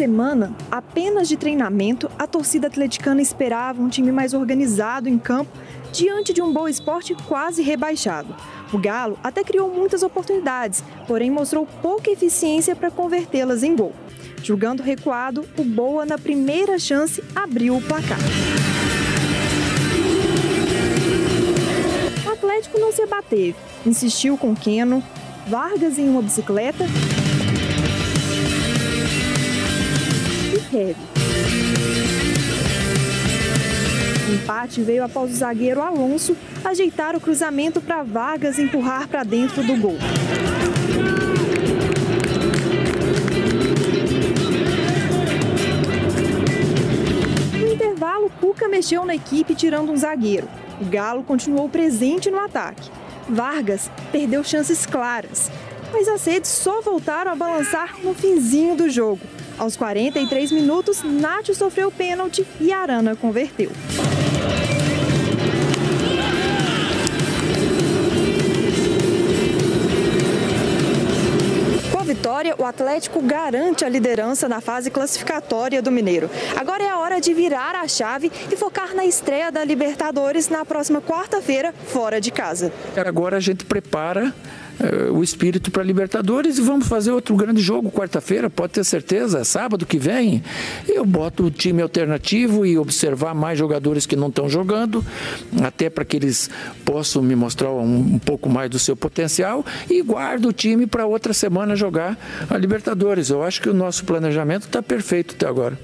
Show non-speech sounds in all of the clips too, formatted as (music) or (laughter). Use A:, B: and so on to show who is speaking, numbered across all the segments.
A: semana apenas de treinamento, a torcida atleticana esperava um time mais organizado em campo diante de um Boa Esporte quase rebaixado. O Galo até criou muitas oportunidades, porém mostrou pouca eficiência para convertê-las em gol. Julgando recuado, o Boa, na primeira chance, abriu o placar. O Atlético não se abateve, insistiu com Keno, Vargas em uma bicicleta Heavy. O empate veio após o zagueiro Alonso ajeitar o cruzamento para Vargas empurrar para dentro do gol. No intervalo, Cuca mexeu na equipe tirando um zagueiro. O Galo continuou presente no ataque. Vargas perdeu chances claras, mas as redes só voltaram a balançar no finzinho do jogo. Aos 43 minutos, Nath sofreu pênalti e Arana converteu. vitória, o Atlético garante a liderança na fase classificatória do Mineiro. Agora é a hora de virar a chave e focar na estreia da Libertadores na próxima quarta-feira, fora de casa.
B: Agora a gente prepara uh, o espírito para Libertadores e vamos fazer outro grande jogo quarta-feira, pode ter certeza, sábado que vem. Eu boto o time alternativo e observar mais jogadores que não estão jogando, até para que eles possam me mostrar um, um, pouco mais do seu potencial e guardo o time para outra semana jogar a Libertadores. Eu acho que o nosso planejamento está perfeito até agora.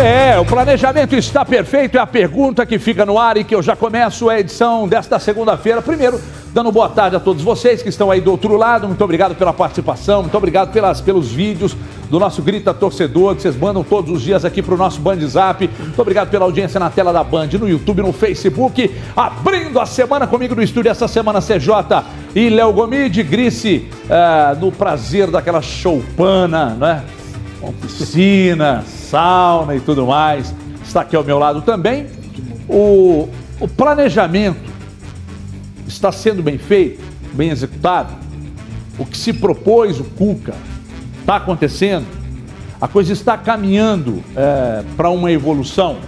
C: É, o planejamento está perfeito, é a pergunta que fica no ar e que eu já começo a edição desta segunda-feira. Primeiro, dando boa tarde a todos vocês que estão aí do outro lado, muito obrigado pela participação, muito obrigado pelas, pelos vídeos do nosso Grita Torcedor, que vocês mandam todos os dias aqui para o nosso Band Zap. Muito obrigado pela audiência na tela da Band, no YouTube, no Facebook. Abrindo a semana comigo no estúdio, essa semana CJ e Léo Gomide, Grice, uh, no prazer daquela choupana, né? Com piscina, sauna e tudo mais. Está aqui ao meu lado também. O, o planejamento está sendo bem feito, bem executado. O que se propôs o Cuca está acontecendo. A coisa está caminhando é, para uma evolução.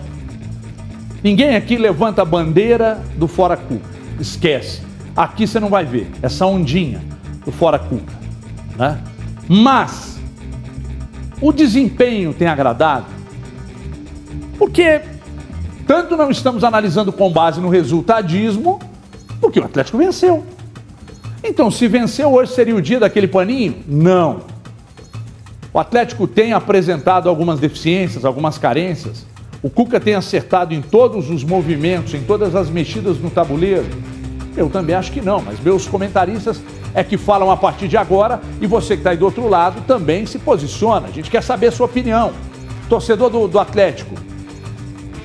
C: Ninguém aqui levanta a bandeira do Fora Cuca. Esquece. Aqui você não vai ver essa ondinha do Fora Cuca. Né? Mas o desempenho tem agradado? Porque tanto não estamos analisando com base no resultadismo, porque o Atlético venceu. Então, se venceu hoje seria o dia daquele paninho? Não. O Atlético tem apresentado algumas deficiências, algumas carências. O Cuca tem acertado em todos os movimentos, em todas as mexidas no tabuleiro. Eu também acho que não, mas meus comentaristas é que falam a partir de agora e você que está aí do outro lado também se posiciona. A gente quer saber a sua opinião. Torcedor do, do Atlético,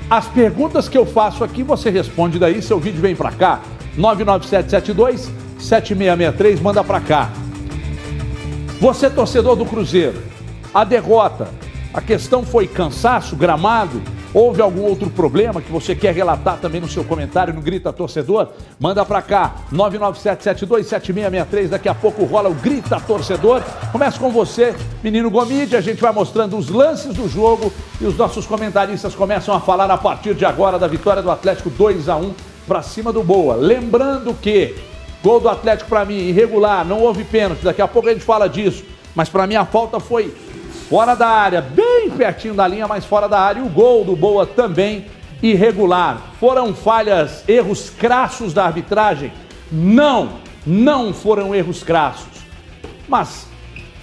C: as perguntas que eu faço aqui você responde daí, seu vídeo vem para cá. 99772 7663, manda para cá. Você torcedor do Cruzeiro, a derrota, a questão foi cansaço, gramado, Houve algum outro problema que você quer relatar também no seu comentário no Grita Torcedor? Manda para cá, 997727663. Daqui a pouco rola o Grita Torcedor. Começa com você, menino Gomide. A gente vai mostrando os lances do jogo e os nossos comentaristas começam a falar a partir de agora da vitória do Atlético 2 a 1 para cima do Boa. Lembrando que gol do Atlético para mim irregular, não houve pênalti. Daqui a pouco a gente fala disso. Mas para mim a falta foi fora da área, bem pertinho da linha, mas fora da área. E o gol do Boa também irregular. Foram falhas, erros crassos da arbitragem? Não, não foram erros crassos, mas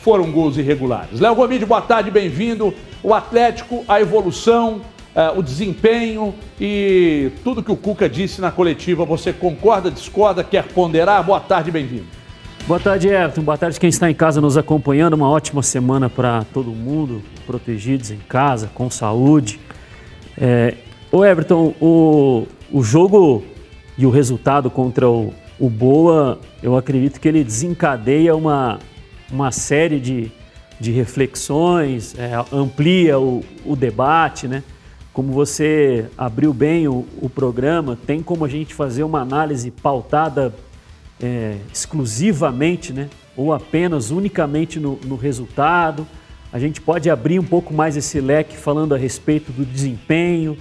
C: foram gols irregulares. Léo Gomide, boa tarde, bem-vindo. O Atlético, a evolução, uh, o desempenho e tudo que o Cuca disse na coletiva, você concorda, discorda, quer ponderar? Boa tarde, bem-vindo.
D: Boa tarde, Everton. Boa tarde quem está em casa nos acompanhando. Uma ótima semana para todo mundo, protegidos em casa, com saúde. É, o Everton, o, o jogo e o resultado contra o, o Boa, eu acredito que ele desencadeia uma, uma série de, de reflexões, é, amplia o, o debate, né? Como você abriu bem o, o programa, tem como a gente fazer uma análise pautada é, exclusivamente né, ou apenas unicamente no, no resultado. A gente pode abrir um pouco mais esse leque falando a respeito do desempenho.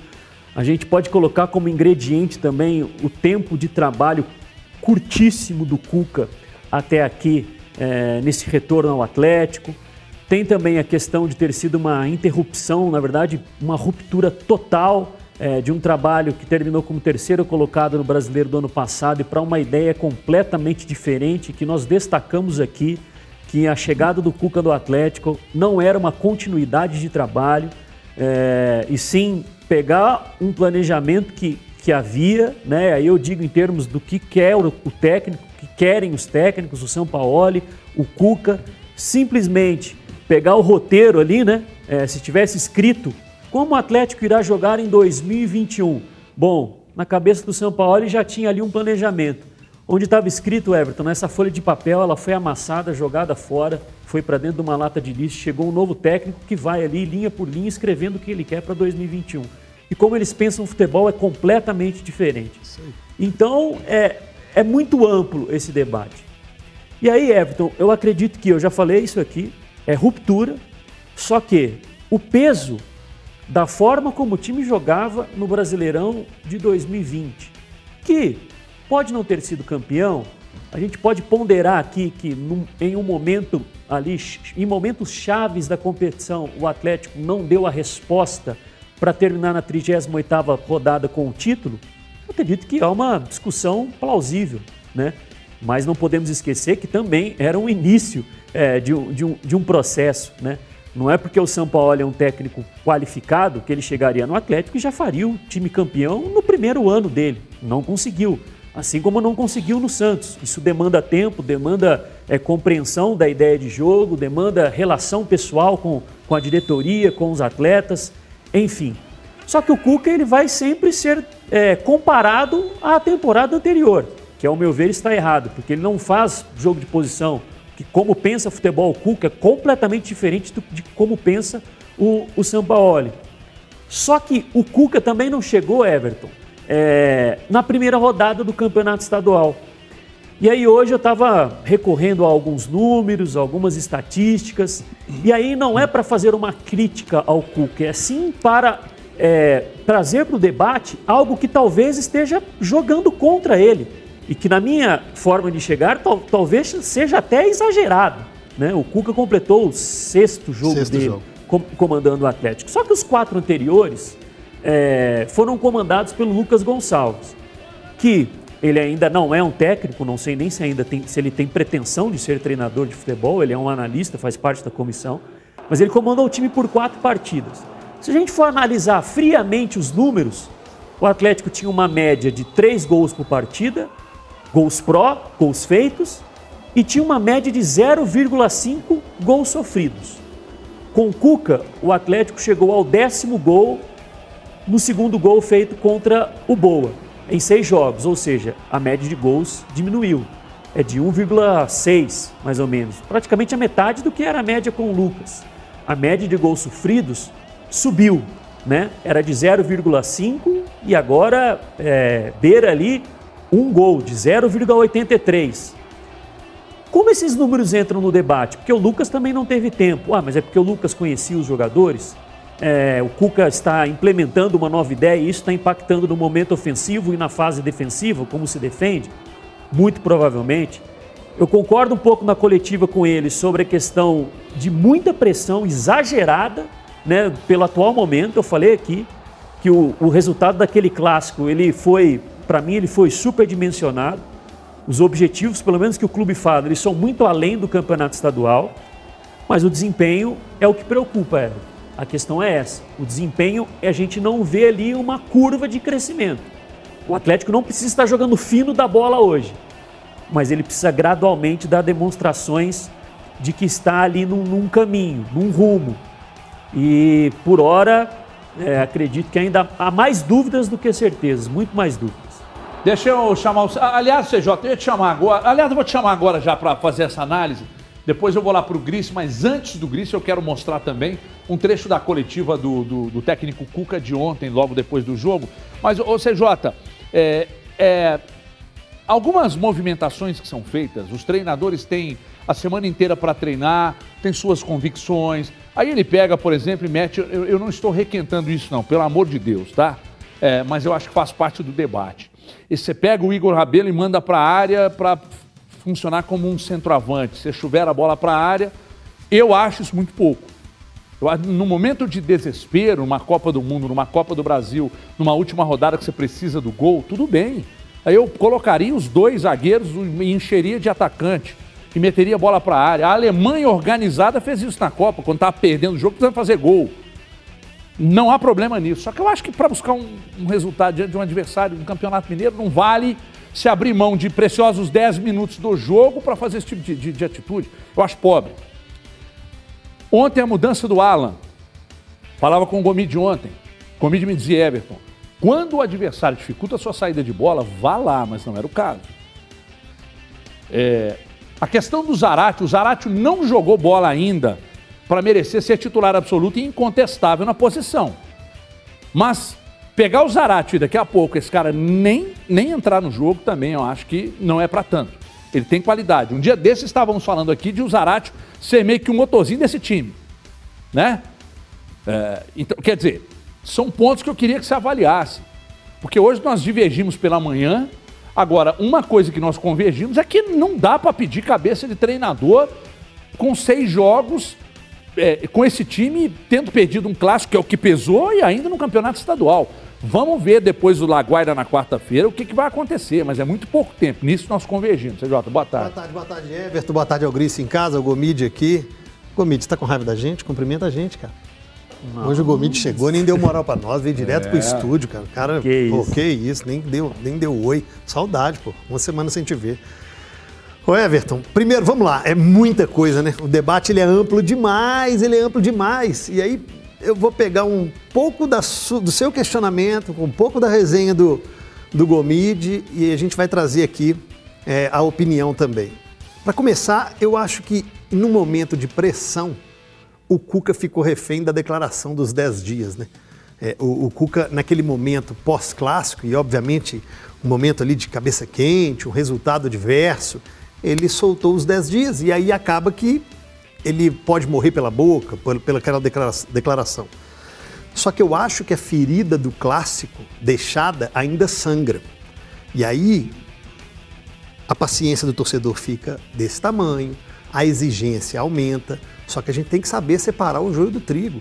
D: A gente pode colocar como ingrediente também o tempo de trabalho curtíssimo do Cuca até aqui é, nesse retorno ao Atlético. Tem também a questão de ter sido uma interrupção, na verdade, uma ruptura total é, de um trabalho que terminou como terceiro colocado no Brasileiro do ano passado e para uma ideia completamente diferente que nós destacamos aqui, que a chegada do Cuca do Atlético não era uma continuidade de trabalho, é, e sim pegar um planejamento que, que havia, né? aí eu digo em termos do que quer o, o técnico, que querem os técnicos, o São Paulo, o Cuca, simplesmente pegar o roteiro ali, né? É, se tivesse escrito como o Atlético irá jogar em 2021? Bom, na cabeça do São Paulo já tinha ali um planejamento. Onde estava escrito, Everton, nessa folha de papel, ela foi amassada, jogada fora, foi para dentro de uma lata de lixo, chegou um novo técnico que vai ali, linha por linha, escrevendo o que ele quer para 2021. E como eles pensam o futebol é completamente diferente. Então, é, é muito amplo esse debate. E aí, Everton, eu acredito que, eu já falei isso aqui, é ruptura, só que o peso da forma como o time jogava no Brasileirão de 2020, que pode não ter sido campeão, a gente pode ponderar aqui que num, em um momento ali, em momentos chaves da competição, o Atlético não deu a resposta para terminar na 38ª rodada com o título, eu acredito que é uma discussão plausível, né? Mas não podemos esquecer que também era um início é, de, de, um, de um processo, né? Não é porque o São Paulo é um técnico qualificado que ele chegaria no Atlético e já faria o time campeão no primeiro ano dele. Não conseguiu. Assim como não conseguiu no Santos. Isso demanda tempo, demanda é, compreensão da ideia de jogo, demanda relação pessoal com, com a diretoria, com os atletas, enfim. Só que o Cuca ele vai sempre ser é, comparado à temporada anterior, que ao meu ver está errado, porque ele não faz jogo de posição, que como pensa futebol o Cuca é completamente diferente do, de como pensa o, o Sampaoli. Só que o Cuca também não chegou, Everton, é, na primeira rodada do campeonato estadual. E aí hoje eu estava recorrendo a alguns números, algumas estatísticas, e aí não é para fazer uma crítica ao Cuca, é sim para é, trazer para o debate algo que talvez esteja jogando contra ele e que na minha forma de chegar tal, talvez seja até exagerado. Né? O Cuca completou o sexto jogo sexto dele jogo. Com, comandando o Atlético. Só que os quatro anteriores é, foram comandados pelo Lucas Gonçalves, que ele ainda não é um técnico, não sei nem se ainda tem, se ele tem pretensão de ser treinador de futebol, ele é um analista, faz parte da comissão, mas ele comandou o time por quatro partidas. Se a gente for analisar friamente os números, o Atlético tinha uma média de três gols por partida gols pró, gols feitos, e tinha uma média de 0,5 gols sofridos. Com o Cuca, o Atlético chegou ao décimo gol no segundo gol feito contra o Boa, em seis jogos, ou seja, a média de gols diminuiu. É de 1,6 mais ou menos, praticamente a metade do que era a média com o Lucas. A média de gols sofridos subiu, né? Era de 0,5 e agora é, beira ali um gol de 0,83. Como esses números entram no debate? Porque o Lucas também não teve tempo. Ah, mas é porque o Lucas conhecia os jogadores? É, o Cuca está implementando uma nova ideia e isso está impactando no momento ofensivo e na fase defensiva, como se defende? Muito provavelmente. Eu concordo um pouco na coletiva com ele sobre a questão de muita pressão exagerada né, pelo atual momento. Eu falei aqui que o, o resultado daquele clássico ele foi para mim ele foi superdimensionado. Os objetivos, pelo menos que o clube fala, eles são muito além do campeonato estadual, mas o desempenho é o que preocupa, Everton. A questão é essa. O desempenho é a gente não vê ali uma curva de crescimento. O Atlético não precisa estar jogando fino da bola hoje, mas ele precisa gradualmente dar demonstrações de que está ali num, num caminho, num rumo. E por hora, é, acredito que ainda há mais dúvidas do que certezas, muito mais dúvidas.
C: Deixa eu chamar o. Aliás, CJ, eu ia te chamar agora. Aliás, eu vou te chamar agora já para fazer essa análise. Depois eu vou lá para o Gris, mas antes do Gris eu quero mostrar também um trecho da coletiva do, do, do técnico Cuca de ontem, logo depois do jogo. Mas, ô CJ, é, é, algumas movimentações que são feitas, os treinadores têm a semana inteira para treinar, tem suas convicções. Aí ele pega, por exemplo, e mete. Eu, eu não estou requentando isso, não, pelo amor de Deus, tá? É, mas eu acho que faz parte do debate. E você pega o Igor Rabelo e manda para a área para funcionar como um centroavante. Você chuver a bola para a área, eu acho isso muito pouco. Eu, no momento de desespero, numa Copa do Mundo, numa Copa do Brasil, numa última rodada que você precisa do gol, tudo bem. Aí eu colocaria os dois zagueiros e encheria de atacante e meteria a bola para a área. A Alemanha organizada fez isso na Copa, quando estava perdendo o jogo, precisando fazer gol. Não há problema nisso. Só que eu acho que para buscar um, um, resultado diante de um adversário do Campeonato Mineiro, não vale se abrir mão de preciosos 10 minutos do jogo para fazer esse tipo de, de, de atitude. Eu acho pobre. Ontem a mudança do Alan. Falava com o Gomide ontem. Gomide me dizia, Everton, quando o adversário dificulta a sua saída de bola, vá lá, mas não era o caso. É, a questão do Zarate, o Zarate não jogou bola ainda para merecer ser titular absoluto e incontestável na posição. Mas pegar o Zarate daqui a pouco, esse cara nem, nem entrar no jogo também, eu acho que não é para tanto. Ele tem qualidade. Um dia desses estávamos falando aqui de o Zarate ser meio que um motorzinho desse time. Né? É, então, quer dizer, são pontos que eu queria que você avaliasse. Porque hoje nós divergimos pela manhã. Agora, uma coisa que nós convergimos é que não dá para pedir cabeça de treinador com seis jogos é, com esse time tendo perdido um clássico, que é o que pesou, e ainda no campeonato estadual. Vamos ver depois do Laguaira na quarta-feira o que, que, vai acontecer, mas é muito pouco tempo. Nisso nós convergimos. CJ, boa tarde.
E: Boa tarde, boa tarde, Everton. Boa tarde, Algrice em casa, o Gomide aqui. Gomide, você tá com raiva da gente? Cumprimenta a gente, cara. Não. Hoje o Gomide chegou, nem deu moral para nós, veio direto é. pro estúdio, cara. O cara, que pô, isso. que isso, nem deu, nem deu oi. Saudade, pô. Uma semana sem te ver. Ô Everton, primeiro, vamos lá, é muita coisa, né? O debate ele é amplo demais, ele é amplo demais. E aí eu vou pegar um pouco da, do seu questionamento, um pouco da resenha do, do Gomide e a gente vai trazer aqui é, a opinião também. Para começar, eu acho que no momento de pressão, o Cuca ficou refém da declaração dos 10 dias, né? É, o, o, Cuca, naquele momento pós-clássico, e obviamente um momento ali de cabeça quente, um resultado adverso, ele soltou os 10 dias e aí acaba que ele pode morrer pela boca, pela aquela declaração. Só que eu acho que a ferida do clássico deixada ainda sangra. E aí a paciência do torcedor fica desse tamanho, a exigência aumenta, só que a gente tem que saber separar o joio do trigo.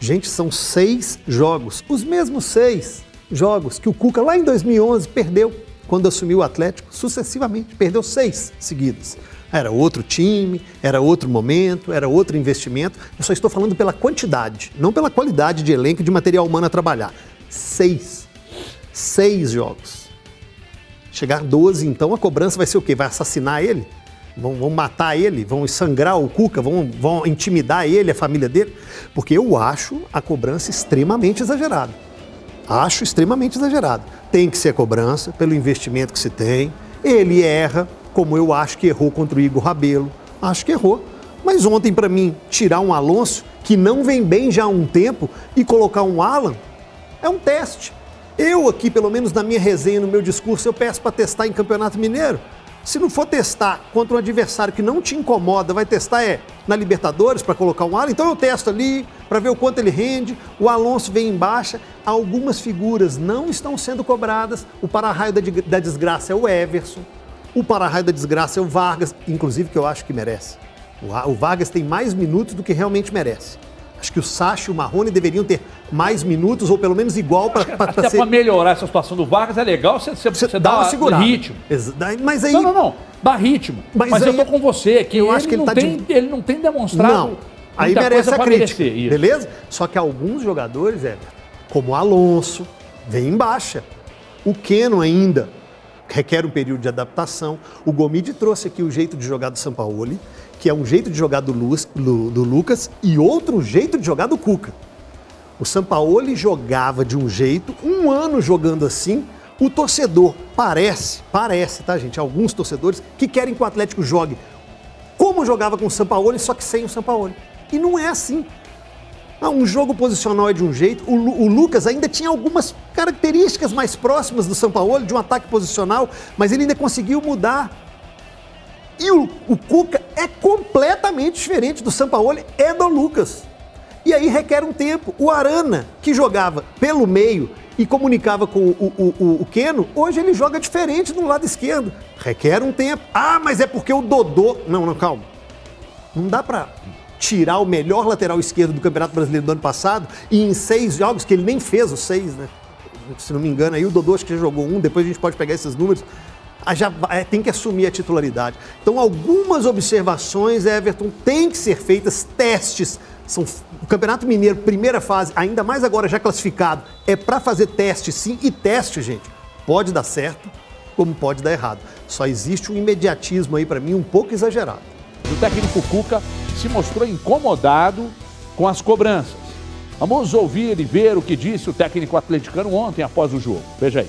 E: Gente, são seis jogos, os mesmos seis jogos que o Cuca lá em 2011 perdeu quando assumiu o Atlético, sucessivamente, perdeu seis seguidos. Era outro time, era outro momento, era outro investimento. Eu só estou falando pela quantidade, não pela qualidade de elenco e de material humano a trabalhar. Seis. Seis jogos. Chegar 12, então, a cobrança vai ser o quê? Vai assassinar ele? Vão, vão matar ele? Vão sangrar o Cuca? Vão, vão intimidar ele, a família dele? Porque eu acho a cobrança extremamente exagerada. Acho extremamente exagerado. Tem que ser cobrança pelo investimento que se tem. Ele erra, como eu acho que errou contra o Igor Rabelo. Acho que errou. Mas ontem, para mim, tirar um Alonso, que não vem bem já há um tempo, e colocar um Alan, é um teste. Eu aqui, pelo menos na minha resenha, no meu discurso, eu peço para testar em Campeonato Mineiro. Se não for testar contra um adversário que não te incomoda, vai testar é na Libertadores para colocar um ala, então eu testo ali para ver o quanto ele rende. O Alonso vem em baixa. Algumas figuras não estão sendo cobradas. O para-raio da, da desgraça é o Everson. O para-raio da desgraça é o Vargas, inclusive que eu acho que merece. O Vargas tem mais minutos do que realmente merece. Acho que o Sacha e o Marrone deveriam ter mais minutos, ou pelo menos igual para
C: Até ser... para melhorar essa situação do Vargas é legal você, você, você, dá uma segurada. ritmo.
E: Mas aí...
C: Não, não, não. Dá ritmo. Mas, mas aí... eu tô com você, que eu acho que ele, não tá tem, de... ele não tem demonstrado. Não.
E: Aí merece a crítica. Merecer, beleza? Só que alguns jogadores, é, como o Alonso, vem em baixa. O Keno ainda requer um período de adaptação. O Gomide trouxe aqui o jeito de jogar do Sampaoli que é um jeito de jogar do, do, Lucas e outro jeito de jogar do Cuca. O Sampaoli jogava de um jeito, um ano jogando assim, o torcedor parece, parece, tá, gente? Alguns torcedores que querem que o Atlético jogue como jogava com o Sampaoli, só que sem o Sampaoli. E não é assim. Ah, um jogo posicional é de um jeito. O, o, Lucas ainda tinha algumas características mais próximas do Sampaoli, de um ataque posicional, mas ele ainda conseguiu mudar E o, o Cuca é completamente diferente do Sampaoli e do Lucas. E aí requer um tempo. O Arana, que jogava pelo meio e comunicava com o, o, o, o Keno, hoje ele joga diferente no lado esquerdo. Requer um tempo. Ah, mas é porque o Dodô. Não, não, calma. Não dá pra tirar o melhor lateral esquerdo do Campeonato Brasileiro do ano passado e em seis jogos, que ele nem fez os seis, né? Se não me engano, aí o Dodô acho que já jogou um, depois a gente pode pegar esses números. Já é, tem que assumir a titularidade. Então, algumas observações, Everton, tem que ser feitas, testes são, o Campeonato Mineiro, primeira fase, ainda mais agora já classificado, é para fazer teste sim, e teste, gente, pode dar certo, como pode dar errado. Só existe um imediatismo aí para mim um pouco exagerado.
C: O técnico Cuca se mostrou incomodado com as cobranças. Vamos ouvir e ver o que disse o técnico atleticano ontem após o jogo. Veja aí.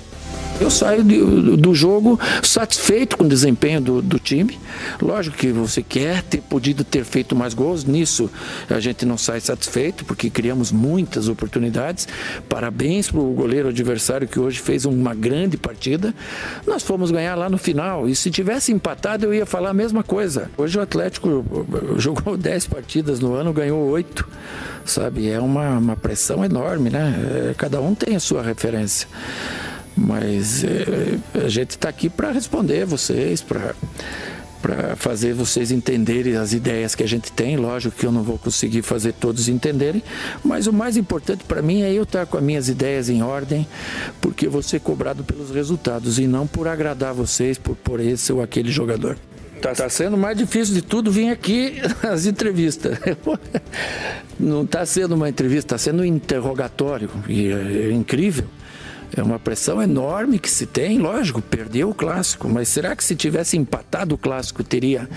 B: Eu saio do, do jogo satisfeito com o desempenho do, do, time. Lógico que você quer ter podido ter feito mais gols. Nisso a gente não sai satisfeito, porque criamos muitas oportunidades. Parabéns para o goleiro adversário que hoje fez uma grande partida. Nós fomos ganhar lá no final. E se tivesse empatado, eu ia falar a mesma coisa. Hoje o Atlético (laughs) jogou 10 partidas no ano, ganhou 8. Sabe? É uma, uma pressão enorme, né? É, cada um tem a sua referência. Mas é, a gente está aqui para responder vocês, para para fazer vocês entenderem as ideias que a gente tem. Lógico que eu não vou conseguir fazer todos entenderem, mas o mais importante para mim é eu estar com as minhas ideias em ordem, porque eu vou ser cobrado pelos resultados e não por agradar vocês, por, por esse ou aquele jogador. Está tá sendo mais difícil de tudo vir aqui (laughs) as entrevistas. (laughs) Não está sendo uma entrevista, está sendo um interrogatório. E é, é incrível. É uma pressão enorme que se tem, lógico, perdeu o clássico, mas será que se tivesse empatado o clássico teria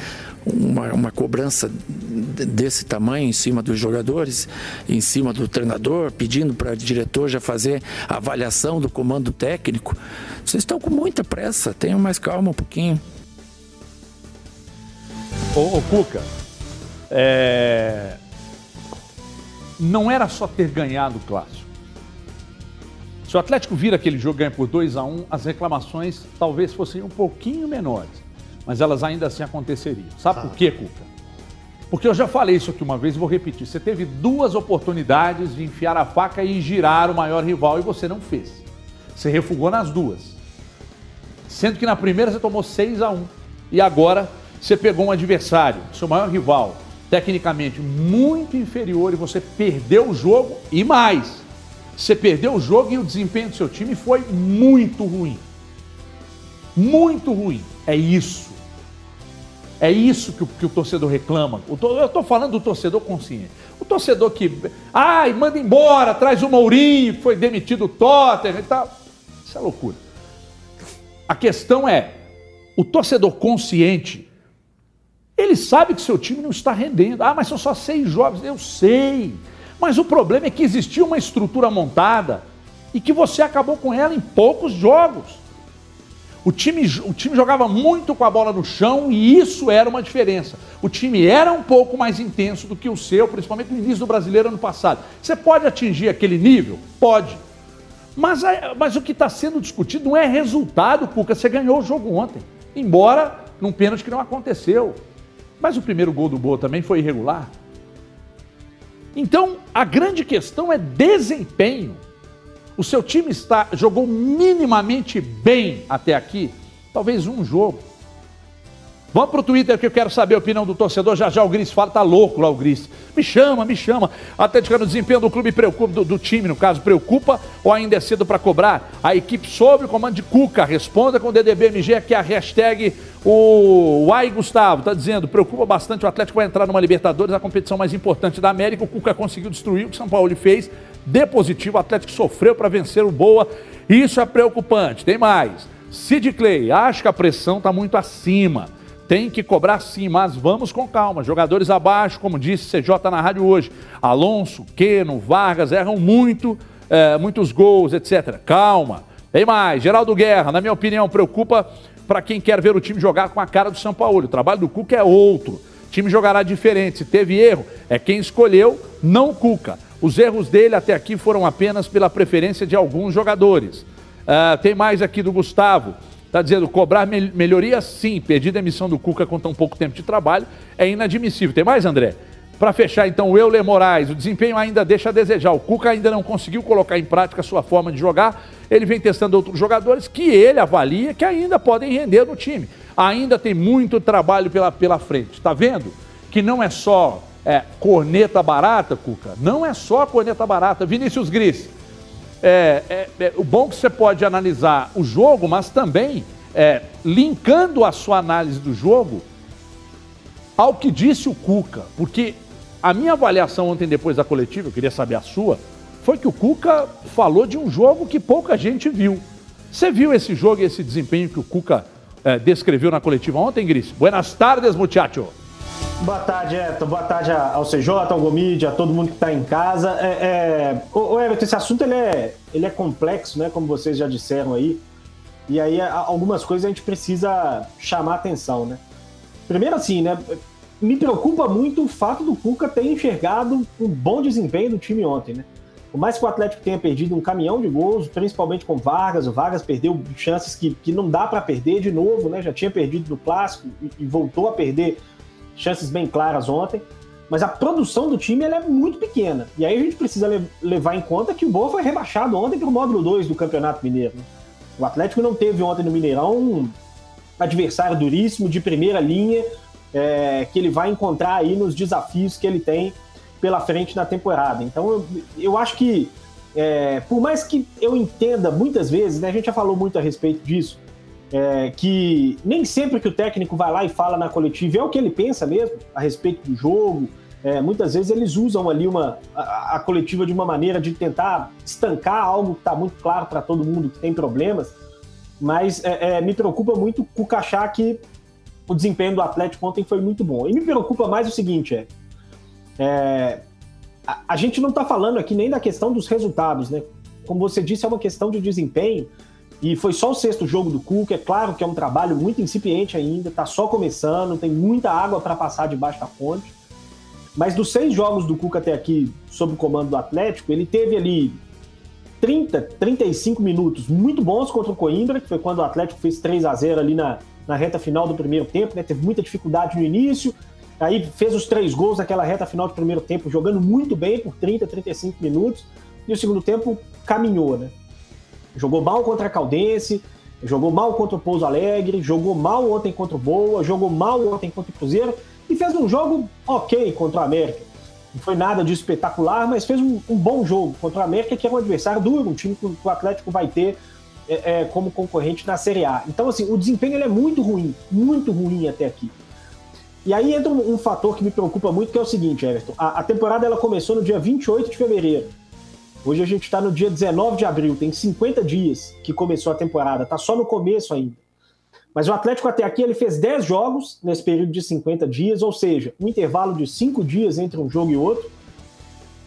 B: uma, uma cobrança desse tamanho em cima dos jogadores, em cima do treinador, pedindo para o diretor já fazer a avaliação do comando técnico? Vocês estão com muita pressa, tenham mais calma um pouquinho.
C: Ô, ô Cuca, é... não era só ter ganhado o clássico. Se o Atlético vira aquele jogo ganha por 2 a 1 um, as reclamações talvez fossem um pouquinho menores, mas elas ainda assim aconteceriam. Sabe ah. por quê, Cuca? Porque eu já falei isso aqui uma vez e vou repetir. Você teve duas oportunidades de enfiar a faca e girar o maior rival e você não fez. Você refugou nas duas. Sendo que na primeira você tomou 6 a 1 e agora você pegou um adversário, seu maior rival, tecnicamente muito inferior e você perdeu o jogo e mais você perdeu o jogo e o desempenho do seu time foi muito ruim. Muito ruim. É isso. É isso que o, que o torcedor reclama. eu estou falando do torcedor consciente. O torcedor que. Ai, manda embora, traz o Mourinho, que foi demitido o Tottenham e tal. Isso é loucura. A questão é: o torcedor consciente, ele sabe que seu time não está rendendo. Ah, mas são só seis jogos. Eu sei. Mas o problema é que existia uma estrutura montada e que você acabou com ela em poucos jogos. O time, o time jogava muito com a bola no chão e isso era uma diferença. O time era um pouco mais intenso do que o seu, principalmente no início do brasileiro ano passado. Você pode atingir aquele nível? Pode. Mas, mas o que está sendo discutido não é resultado, Cuca. Você ganhou o jogo ontem. Embora num pênalti que não aconteceu. Mas o primeiro gol do Boa também foi irregular. Então, a grande questão é desempenho. O seu time está jogou minimamente bem até aqui, talvez um jogo. Vamos para o Twitter que eu quero saber a opinião do torcedor. Já já o Gris fala, tá louco lá o Gris. Me chama, me chama. De no desempenho do clube preocupa, do, do, time, no caso, preocupa ou ainda é cedo para cobrar? A equipe sob o comando de Cuca. Responda com o DDBMG, aqui é a hashtag o Uai Gustavo. Está dizendo, preocupa bastante o Atlético vai entrar numa Libertadores, a competição mais importante da América. O Cuca conseguiu destruir o que o São Paulo fez. De positivo, o Atlético sofreu para vencer o Boa. Isso é preocupante. Tem mais. Sid Clay, acho que a pressão está muito acima tem que cobrar sim, mas vamos com calma. Jogadores abaixo, como disse CJ na rádio hoje. Alonso, Keno, Vargas erram muito, é, muitos gols, etc. Calma. Tem mais. Geraldo Guerra, na minha opinião, preocupa para quem quer ver o time jogar com a cara do São Paulo. O trabalho do Cuca é outro. O time jogará diferente. Se teve erro, é quem escolheu, não Cuca. Os erros dele até aqui foram apenas pela preferência de alguns jogadores. Uh, tem mais aqui do Gustavo. Está dizendo cobrar melhoria sim, pedir demissão do Cuca com tão pouco tempo de trabalho é inadmissível. Tem mais, André? Para fechar, então, o Euler Moraes, o desempenho ainda deixa a desejar. O Cuca ainda não conseguiu colocar em prática a sua forma de jogar. Ele vem testando outros jogadores que ele avalia que ainda podem render no time. Ainda tem muito trabalho pela, pela frente. Está vendo? Que não é só é, corneta barata, Cuca. Não é só corneta barata. Vinícius Gris, é, é, é, o bom que você pode analisar o jogo, mas também é, linkando a sua análise do jogo ao que disse o Cuca. Porque a minha avaliação ontem, depois da coletiva, eu queria saber a sua, foi que o Cuca falou de um jogo que pouca gente viu. Você viu esse jogo e esse desempenho que o Cuca é, descreveu na coletiva ontem, Gris? Buenas tardes, muchacho.
F: Boa tarde, Eto. Boa tarde ao CJ, ao Gomide, a todo mundo que está em casa. É, é... Ô, Everton, esse assunto ele é, ele é complexo, né? Como vocês já disseram aí. E aí, algumas coisas a gente precisa chamar atenção, né? Primeiro, assim, né? me preocupa muito o fato do Cuca ter enxergado um bom desempenho do time ontem, né? Por mais que o Atlético tenha perdido um caminhão de gols, principalmente com Vargas, o Vargas perdeu chances que, que não dá para perder de novo, né? Já tinha perdido no clássico e, e, voltou a perder chances bem claras ontem. Mas a produção do time é muito pequena. E aí a gente precisa le levar em conta que o Boa foi rebaixado ontem para o módulo 2 do Campeonato Mineiro. O Atlético não teve ontem no Mineirão um adversário duríssimo, de primeira linha, é, que ele vai encontrar aí nos desafios que ele tem pela frente na temporada. Então eu, eu acho que, é, por mais que eu entenda muitas vezes, né, a gente já falou muito a respeito disso, é, que nem sempre que o técnico vai lá e fala na coletiva é o que ele pensa mesmo a respeito do jogo. É, muitas vezes eles usam ali uma, a, a, coletiva de uma maneira de tentar estancar algo que está muito claro para todo mundo que tem problemas, mas é, é, me preocupa muito o Cachá que o desempenho do Atlético ontem foi muito bom. E me preocupa mais o seguinte, é, é a, a, gente não está falando aqui nem da questão dos resultados, né? Como você disse, é uma questão de desempenho. E foi só o sexto jogo do Cuca. É claro que é um trabalho muito incipiente ainda, está só começando, tem muita água para passar debaixo da ponte. Mas dos seis jogos do Cuca até aqui, sob o comando do Atlético, ele teve ali 30, 35 minutos muito bons contra o Coimbra, que foi quando o Atlético fez 3 a 0 ali na, na reta final do primeiro tempo, né? Teve muita dificuldade no início, aí fez os três gols naquela reta final do primeiro tempo, jogando muito bem por 30, 35 minutos, e o segundo tempo caminhou, né? Jogou mal contra a Caldense, jogou mal contra o Pouso Alegre, jogou mal ontem contra o Boa, jogou mal ontem contra o Cruzeiro e fez um jogo ok contra o América. Não foi nada de espetacular, mas fez um, um bom jogo contra o América, que é um adversário duro, um time que o Atlético vai ter é, é, como concorrente na Série A. Então, assim, o desempenho é muito ruim, muito ruim até aqui. E aí entra um, um fator que me preocupa muito, que é o seguinte, Everton. A, a temporada ela começou no dia 28 de fevereiro. Hoje a gente está no dia 19 de abril, tem 50 dias que começou a temporada, tá só no começo ainda. Mas o Atlético até aqui ele fez 10 jogos nesse período de 50 dias, ou seja, um intervalo de 5 dias entre um jogo e outro.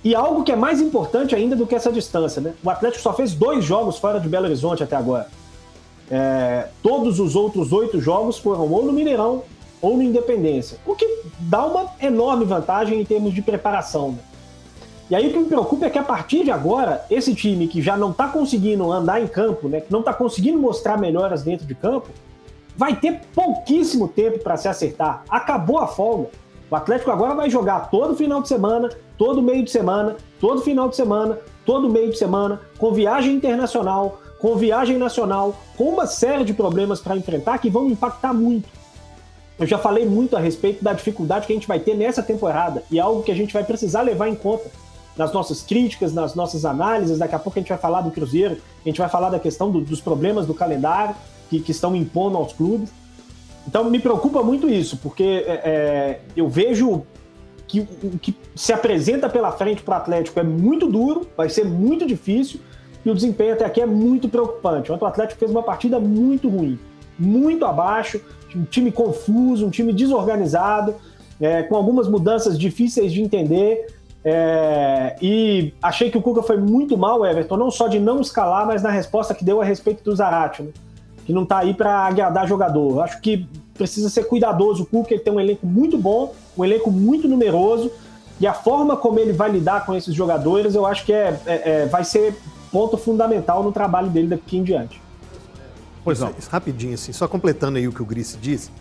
F: E algo que é mais importante ainda do que essa distância, né? O Atlético só fez dois jogos fora de Belo Horizonte até agora. É, todos os outros oito jogos foram ou no Mineirão ou no Independência, o que dá uma enorme vantagem em termos de preparação. Né? E aí o que me preocupa é que a partir de agora, esse time que já não está conseguindo andar em campo, né, que não está conseguindo mostrar melhoras dentro de campo, vai ter pouquíssimo tempo para se acertar. Acabou a folga. O Atlético agora vai jogar todo final de semana, todo meio de semana, todo final de semana, todo meio de semana, com viagem internacional, com viagem nacional, com uma série de problemas para enfrentar que vão impactar muito. Eu já falei muito a respeito da dificuldade que a gente vai ter nessa temporada e é algo que a gente vai precisar levar em conta nas nossas críticas, nas nossas análises. Daqui a pouco a gente vai falar do Cruzeiro, a gente vai falar da questão do, dos problemas do calendário que, que estão impondo aos clubes. Então me preocupa muito isso, porque é, é eu vejo que o que se apresenta pela frente para o Atlético é muito duro, vai ser muito difícil, e o desempenho até aqui é muito preocupante. Ontem o Atlético fez uma partida muito ruim, muito abaixo, um time confuso, um time desorganizado, é, com algumas mudanças difíceis de entender. É, e achei que o Cuca foi muito mal, Everton, não só de não escalar, mas na resposta que deu a respeito do Zarate, né? que não está aí para agradar jogador. Acho que precisa ser cuidadoso. O Cuca ele tem um elenco muito bom, um elenco muito numeroso, e a forma como ele vai lidar com esses jogadores, eu acho que é, é, é vai ser ponto fundamental no trabalho dele daqui em diante.
C: Pois não.
E: Rapidinho, assim, só completando aí o que o Gris disse.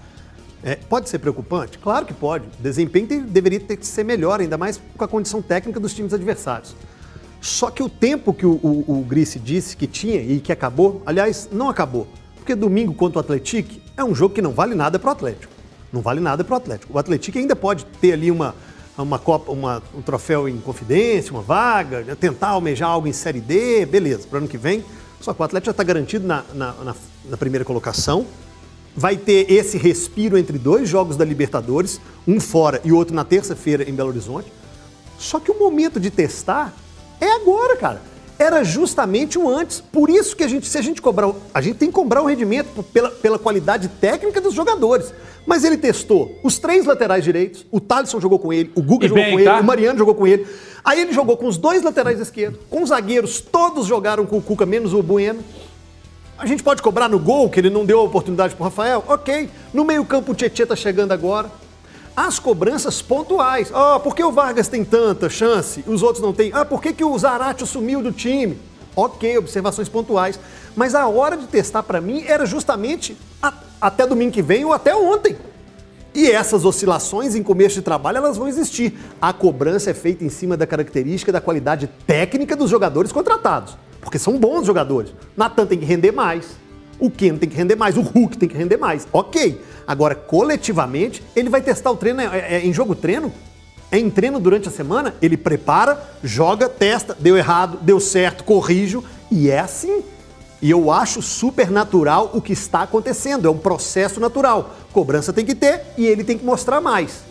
E: É, pode ser preocupante? Claro que pode. O desempenho tem, deveria ter que ser melhor, ainda mais com a condição técnica dos times adversários. Só que o tempo que o, o, o Grice disse que tinha e que acabou, aliás, não acabou. Porque domingo contra o Atlético é um jogo que não vale nada para o Atlético. Não vale nada para o Atlético. O Atlético ainda pode ter ali uma, uma Copa, uma, um troféu em confidência, uma vaga, tentar almejar algo em Série D, beleza, para o ano que vem. Só que o Atlético já está garantido na, na, na, na primeira colocação. Vai ter esse respiro entre dois jogos da Libertadores, um fora e outro na terça-feira em Belo Horizonte. Só que o momento de testar é agora, cara. Era justamente o antes. Por isso que a gente, se a gente cobrar, a gente tem que cobrar o rendimento pela, pela qualidade técnica dos jogadores. Mas ele testou os três laterais direitos, o Thalisson jogou com ele, o Guga
C: E
E: jogou
C: bem,
E: com ele,
C: tá?
E: o Mariano jogou com ele. Aí ele jogou com os dois laterais esquerdos, com os zagueiros, todos jogaram com o Cuca, menos o Bueno. A gente pode cobrar no gol, que ele não deu a oportunidade pro Rafael? Ok. No meio-campo o Tietchan tá chegando agora. As cobranças pontuais. Ah, por que o Vargas tem tanta chance e os outros não têm? Ah, por que, que o Zarate sumiu do time? Ok, observações pontuais. Mas a hora de testar para mim era justamente a- até domingo que vem ou até ontem. E essas oscilações em começo de trabalho, elas vão existir. A cobrança é feita em cima da característica da qualidade técnica dos jogadores contratados. Porque são bons jogadores. Natan tem que render mais. O Ken tem que render mais. O Hulk tem que render mais. Ok. Agora, coletivamente, ele vai testar o treino é, é em jogo treino? É em treino durante a semana? Ele prepara, joga, testa, deu errado, deu certo, corrijo. E é assim. E eu acho super natural o que está acontecendo. É um processo natural. Cobrança tem que ter e ele tem que mostrar mais.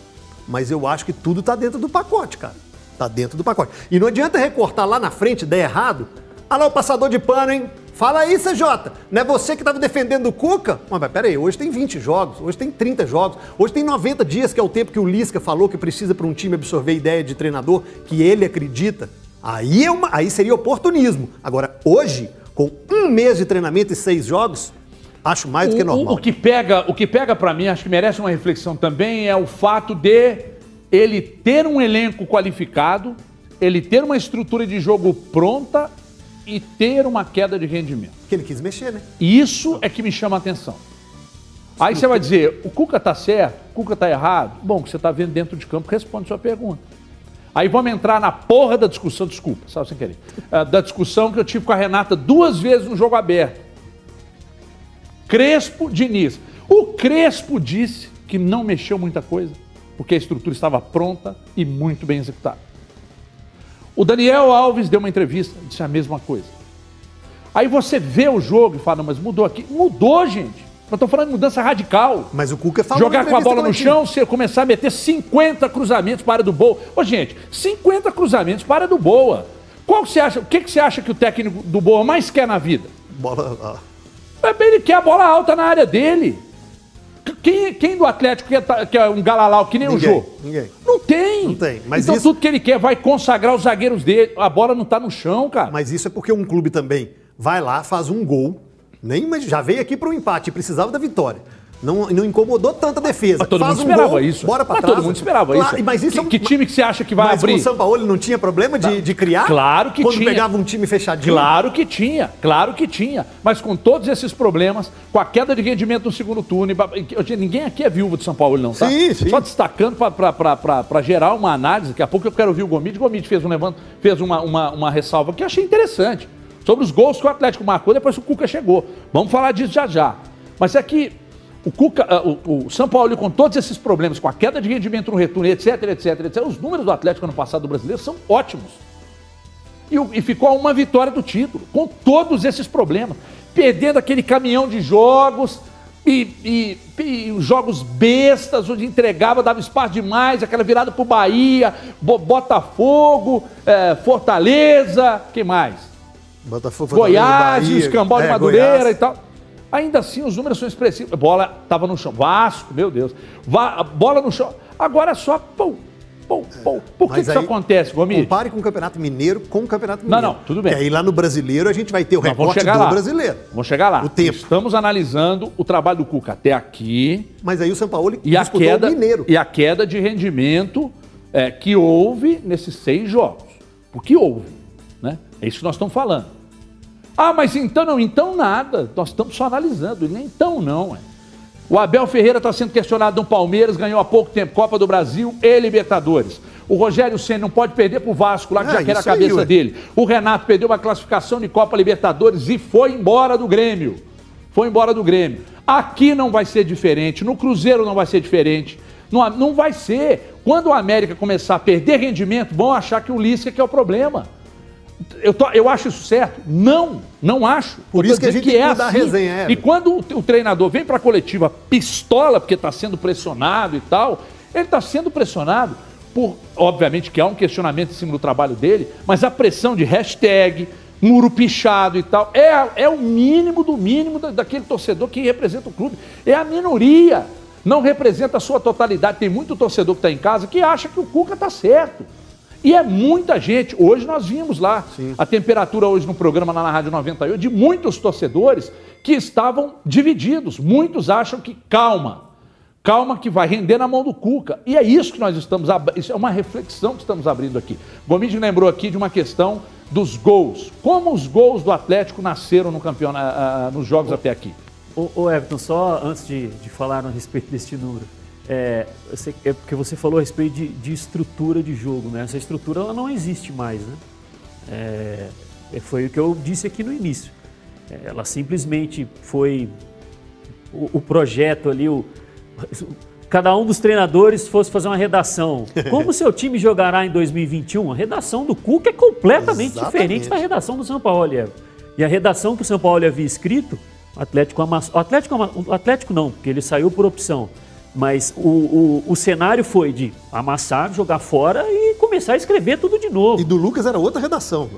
E: Mas eu acho que tudo está dentro do pacote, cara. Tá dentro do pacote. E não adianta recortar lá na frente, der errado. Ah lá o passador de pano, hein? Fala aí, CJ. Não é você que estava defendendo o Cuca? Mas, mas peraí, hoje tem 20 jogos, hoje tem 30 jogos, hoje tem 90 dias, que é o tempo que o Lisca falou que precisa para um time absorver ideia de treinador, que ele acredita. Aí, é uma, aí seria oportunismo. Agora, hoje, com um mês de treinamento e seis jogos, acho mais do que
C: O-
E: normal.
C: O, o que pega, o que pega para mim, acho que merece uma reflexão também, é o fato de ele ter um elenco qualificado, ele ter uma estrutura de jogo pronta e ter uma queda de rendimento.
E: Porque ele quis mexer, né?
C: Isso é que me chama a atenção. Aí você vai dizer, o Cuca tá certo, o Cuca tá errado. Bom, o que você tá vendo dentro de campo responde sua pergunta. Aí vamos entrar na porra da discussão, desculpa, só sem querer, ah, da discussão que eu tive com a Renata duas vezes no jogo aberto. Crespo, Diniz. O Crespo disse que não mexeu muita coisa, porque a estrutura estava pronta e muito bem executada. O Daniel Alves deu uma entrevista, disse a mesma coisa. Aí você vê o jogo e fala, mas mudou aqui. Mudou, gente. Nós estamos falando de mudança radical.
E: Mas o Cuca falou
C: Jogar com a bola no
E: coletiva.
C: chão, você começar a meter 50 cruzamentos para do Boa. Ô, gente, 50 cruzamentos para do Boa. Qual que você acha, o que, que você acha que o técnico do Boa mais quer na vida?
E: Bola.
C: É, Ele quer a bola alta na área dele. Quem, quem do Atlético quer, tá- quer um galalau que nem
E: Ninguém,
C: o Jô?
E: ninguém.
C: Não tem.
E: Não tem, mas
C: então
E: isso-
C: tudo que ele quer vai consagrar os zagueiros dele. A bola não tá no chão, cara.
E: Mas isso é porque um clube também vai lá, faz um gol, nem mas já veio aqui para o empate, precisava da vitória. Não, não incomodou tanta defesa.
C: Mas todo
E: faz
C: mundo
E: um
C: esperava
E: gol,
C: isso.
E: Bora para
C: Mas
E: trás.
C: todo mundo esperava
E: Claro,
C: isso.
E: Mas isso
C: que,
E: é um-
C: que time que você acha que vai
E: mas
C: abrir?
E: o São Paulo não tinha problema de, de criar?
C: Claro que
E: Quando
C: tinha.
E: pegava um time fechadinho?
C: Claro que tinha, claro que tinha. Mas com todos esses problemas, com a queda de rendimento no segundo turno, ninguém aqui é viúvo de São Paulo, não, tá?
E: Sim, sim.
C: Só destacando para gerar uma análise, daqui a pouco eu quero ouvir o Gomide. O Gomide fez, um levant, fez uma, uma, uma ressalva que eu achei interessante. Sobre os gols que o Atlético marcou depois que o Cuca chegou. Vamos falar disso já já. Mas é que o Cuca, ah, o, o São Paulo, com todos esses problemas, com a queda de rendimento no retorno, etc, etc, etc, os números do Atlético ano passado do brasileiro são ótimos. E, e ficou a uma vitória do título, com todos esses problemas. Perdendo aquele caminhão de jogos e, e- e os jogos bestas, onde entregava, dava espaço demais, aquela virada pro Bahia, Bo- Botafogo, eh, Fortaleza, que mais?
E: Botafogo, Fortaleza,
C: Goiás,
E: Bahia,
C: escambau de
E: é,
C: Madureira
E: Goiás.
C: e tal. Ainda assim, os números são expressivos. A bola estava no chão. Vasco, meu Deus. Va a bola no chão. Agora é só. Pum, pum, pum. Por que, que isso acontece, Gomes?
E: Compare com o Campeonato Mineiro com o Campeonato
C: Não,
E: Mineiro.
C: não, tudo bem.
E: Que aí lá no Brasileiro a gente vai ter o
C: Nós vamos
E: recorte
C: chegar
E: do
C: lá.
E: Brasileiro.
C: Vamos chegar lá.
E: O tempo.
C: Estamos analisando o trabalho do Cuca até aqui
E: Mas aí o São Paulo
C: e a queda,
E: o Mineiro.
C: e a queda de rendimento é, que houve nesses seis jogos. Porque houve. Né? É isso que nós estamos falando. Ah, mas então não, então nada. Nós estamos só analisando. Nem então não. É. O Abel Ferreira está sendo questionado no Palmeiras, ganhou há pouco tempo Copa do Brasil e Libertadores. O Rogério Senna não pode perder para o Vasco, lá que é, já quer a cabeça aí, dele. O Renato perdeu uma classificação de Copa Libertadores e foi embora do Grêmio. Foi embora do Grêmio. Aqui não vai ser diferente, no Cruzeiro não vai ser diferente. Não, não vai ser. Quando o América começar a perder rendimento, vão achar que o Lisca que é o problema. Eu, tô, eu acho isso certo? Não, não acho.
E: Por isso que a gente que é assim. resenha. É.
C: E quando o, o treinador vem para a coletiva pistola, porque está sendo pressionado e tal, ele está sendo pressionado por, obviamente, que há um questionamento em cima do trabalho dele, mas a pressão de hashtag, muro pichado e tal, é, é o mínimo do mínimo daquele torcedor que representa o clube. É a minoria não representa a sua totalidade. Tem muito torcedor que está em casa que acha que o Cuca está certo. E é muita gente. Hoje nós vimos lá Sim. a temperatura hoje no programa lá na Rádio 98 de muitos torcedores que estavam divididos. Muitos acham que calma, calma que vai render na mão do Cuca. E é isso que nós estamos isso é uma reflexão que estamos abrindo aqui. Gomide lembrou aqui de uma questão dos gols. Como os gols do Atlético nasceram no campeonato, nos jogos até aqui?
D: Ô, ô Everton, só antes de, de falar a respeito deste número, é, é, porque você falou a respeito de, de, estrutura de jogo, né? Essa estrutura ela não existe mais, né? É, é foi o que eu disse aqui no início. É, ela simplesmente foi o, o projeto ali, o, cada um dos treinadores fosse fazer uma redação. Como o seu time jogará em 2021? A redação do Cuca é completamente Exatamente. diferente da redação do São Paulo. E a redação que o São Paulo havia escrito Atlético Atlético, o Atlético não, porque ele saiu por opção. Mas o, o, o, cenário foi de amassar, jogar fora e começar a escrever tudo de novo.
E: E do Lucas era outra redação.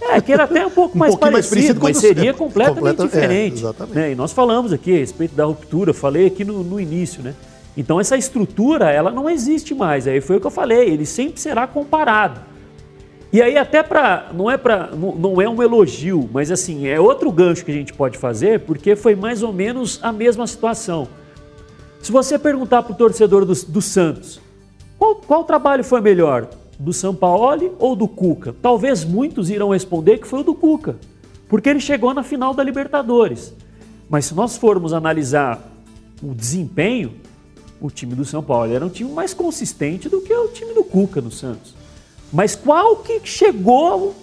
D: É, que era até um pouco (laughs) um mais parecido, mais mas seria completamente completa, é, diferente. É, exatamente. Né? E nós falamos aqui a respeito da ruptura, falei aqui no, no início, né? Então essa estrutura, ela não existe mais. Aí foi o que eu falei, ele sempre será comparado. E aí até para não é para não é um elogio, mas assim, é outro gancho que a gente pode fazer, porque foi mais ou menos a mesma situação. Se você perguntar para o torcedor do, do Santos, qual, qual trabalho foi melhor? Do São Paulo ou do Cuca? Talvez muitos irão responder que foi o do Cuca, porque ele chegou na final da Libertadores. Mas se nós formos analisar o desempenho, o time do São Paulo era um time mais consistente do que o time do Cuca no Santos. Mas qual que chegou,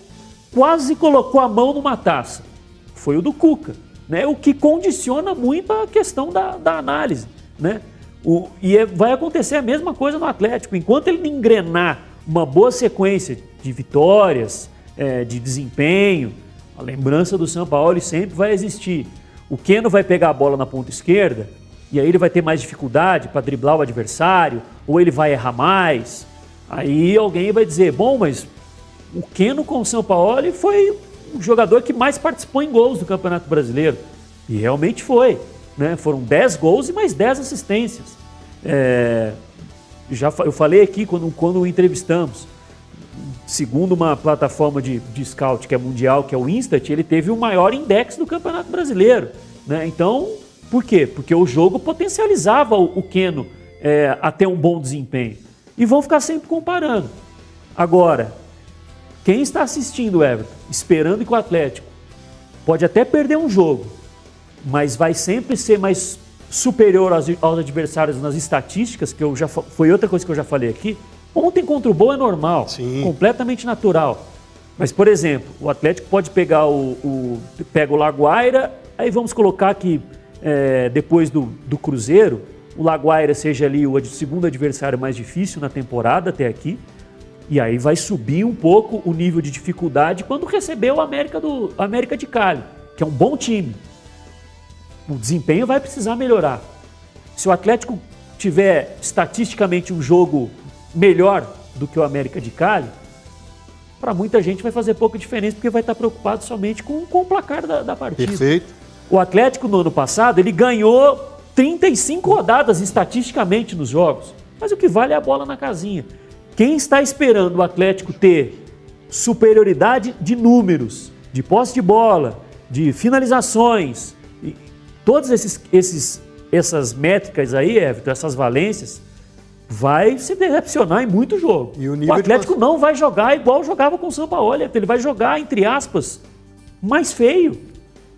D: quase colocou a mão numa taça? Foi o do Cuca, né? o que condiciona muito a questão da, da análise. Né? O, e é, vai acontecer a mesma coisa no Atlético. Enquanto ele engrenar uma boa sequência de vitórias, é, de desempenho, a lembrança do São Paulo sempre vai existir. O Keno vai pegar a bola na ponta esquerda e aí ele vai ter mais dificuldade para driblar o adversário, ou ele vai errar mais. Aí alguém vai dizer, bom, mas o Keno com o São Paulo foi o jogador que mais participou em gols do Campeonato Brasileiro. E realmente foi. Né? Foram 10 gols e mais 10 assistências. É, já eu falei aqui quando, quando o entrevistamos. Segundo uma plataforma de, de scout que é mundial, que é o Instat, ele teve o maior index do Campeonato Brasileiro. Né? Então, por quê? Porque o jogo potencializava o, o Keno é, a ter um bom desempenho e vão ficar sempre comparando. Agora, quem está assistindo Everton, esperando que o Atlético pode até perder um jogo, mas vai sempre ser mais superior aos, aos adversários nas estatísticas, que eu já foi outra coisa que eu já falei aqui. Ontem contra o Boa é normal, Sim. completamente natural. Mas, por exemplo, o Atlético pode pegar o, o pega o Laguaira, aí vamos colocar que é, depois do, do Cruzeiro, o Laguaira seja ali o segundo adversário mais difícil na temporada até aqui. E aí vai subir um pouco o nível de dificuldade quando receber o América, do, América de Cali, que é um bom time. O desempenho vai precisar melhorar. Se o Atlético tiver estatisticamente um jogo melhor do que o América de Cali, para muita gente vai fazer pouca diferença, porque vai estar preocupado somente com, com o placar da, da partida.
E: Perfeito.
D: O Atlético no ano passado, ele ganhou 35 rodadas estatisticamente nos jogos. Mas o que vale é a bola na casinha. Quem está esperando o Atlético ter superioridade de números, de posse de bola, de finalizações, todas esses, esses, essas métricas aí, Everton, essas valências, vai se decepcionar em muito jogo. o, o Atlético de... não vai jogar igual jogava com o São Paulo. Ele vai jogar, entre aspas, mais feio.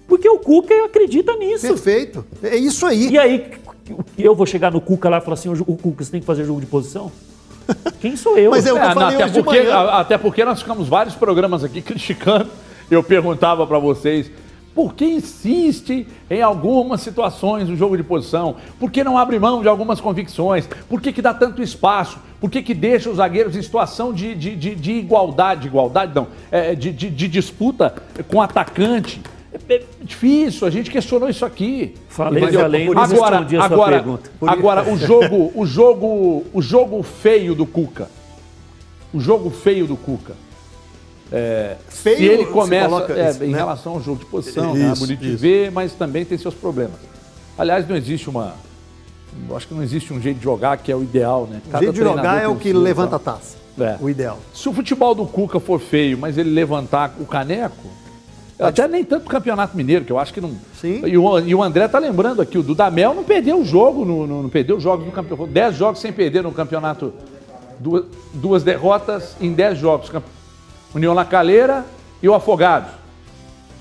D: Porque o Cuca acredita nisso.
E: Perfeito. É isso aí.
D: E aí, eu vou chegar no Cuca lá e falar assim, o Cuca, você tem que fazer jogo de posição? Quem sou eu?
E: Mas é o que eu falei
C: até, porque, até porque nós ficamos vários programas aqui (laughs) criticando. Eu perguntava para vocês, por que insiste em algumas situações no jogo de posição? Por que não abre mão de algumas convicções? Por que, que dá tanto espaço? Por que, que deixa os zagueiros em situação de, de, de, de igualdade, igualdade não, é, de, de, de disputa com o atacante? É, é difícil, a gente questionou isso aqui.
D: Falei, Entendeu? falei,
C: agora, agora, agora o jogo, o jogo, o jogo feio do Cuca. O jogo feio do Cuca. É, feio, se ele começa é, isso, em né? relação ao jogo de posição, isso, né? bonito isso. de ver, mas também tem seus problemas. Aliás, não existe uma, acho que não existe um jeito de jogar que é o ideal, né?
E: Cada o jeito de jogar é o que levanta a taça. É. O ideal.
C: Se o futebol do Cuca for feio, mas ele levantar o caneco, até nem tanto o Campeonato Mineiro, que eu acho que não.
E: Sim.
C: E o, e o André tá lembrando aqui, o Dudamel não perdeu o jogo, no, no, não perdeu jogos no campeonato. Dez jogos sem perder no campeonato. Duas, duas derrotas em dez jogos. União La Calheira e o Afogados.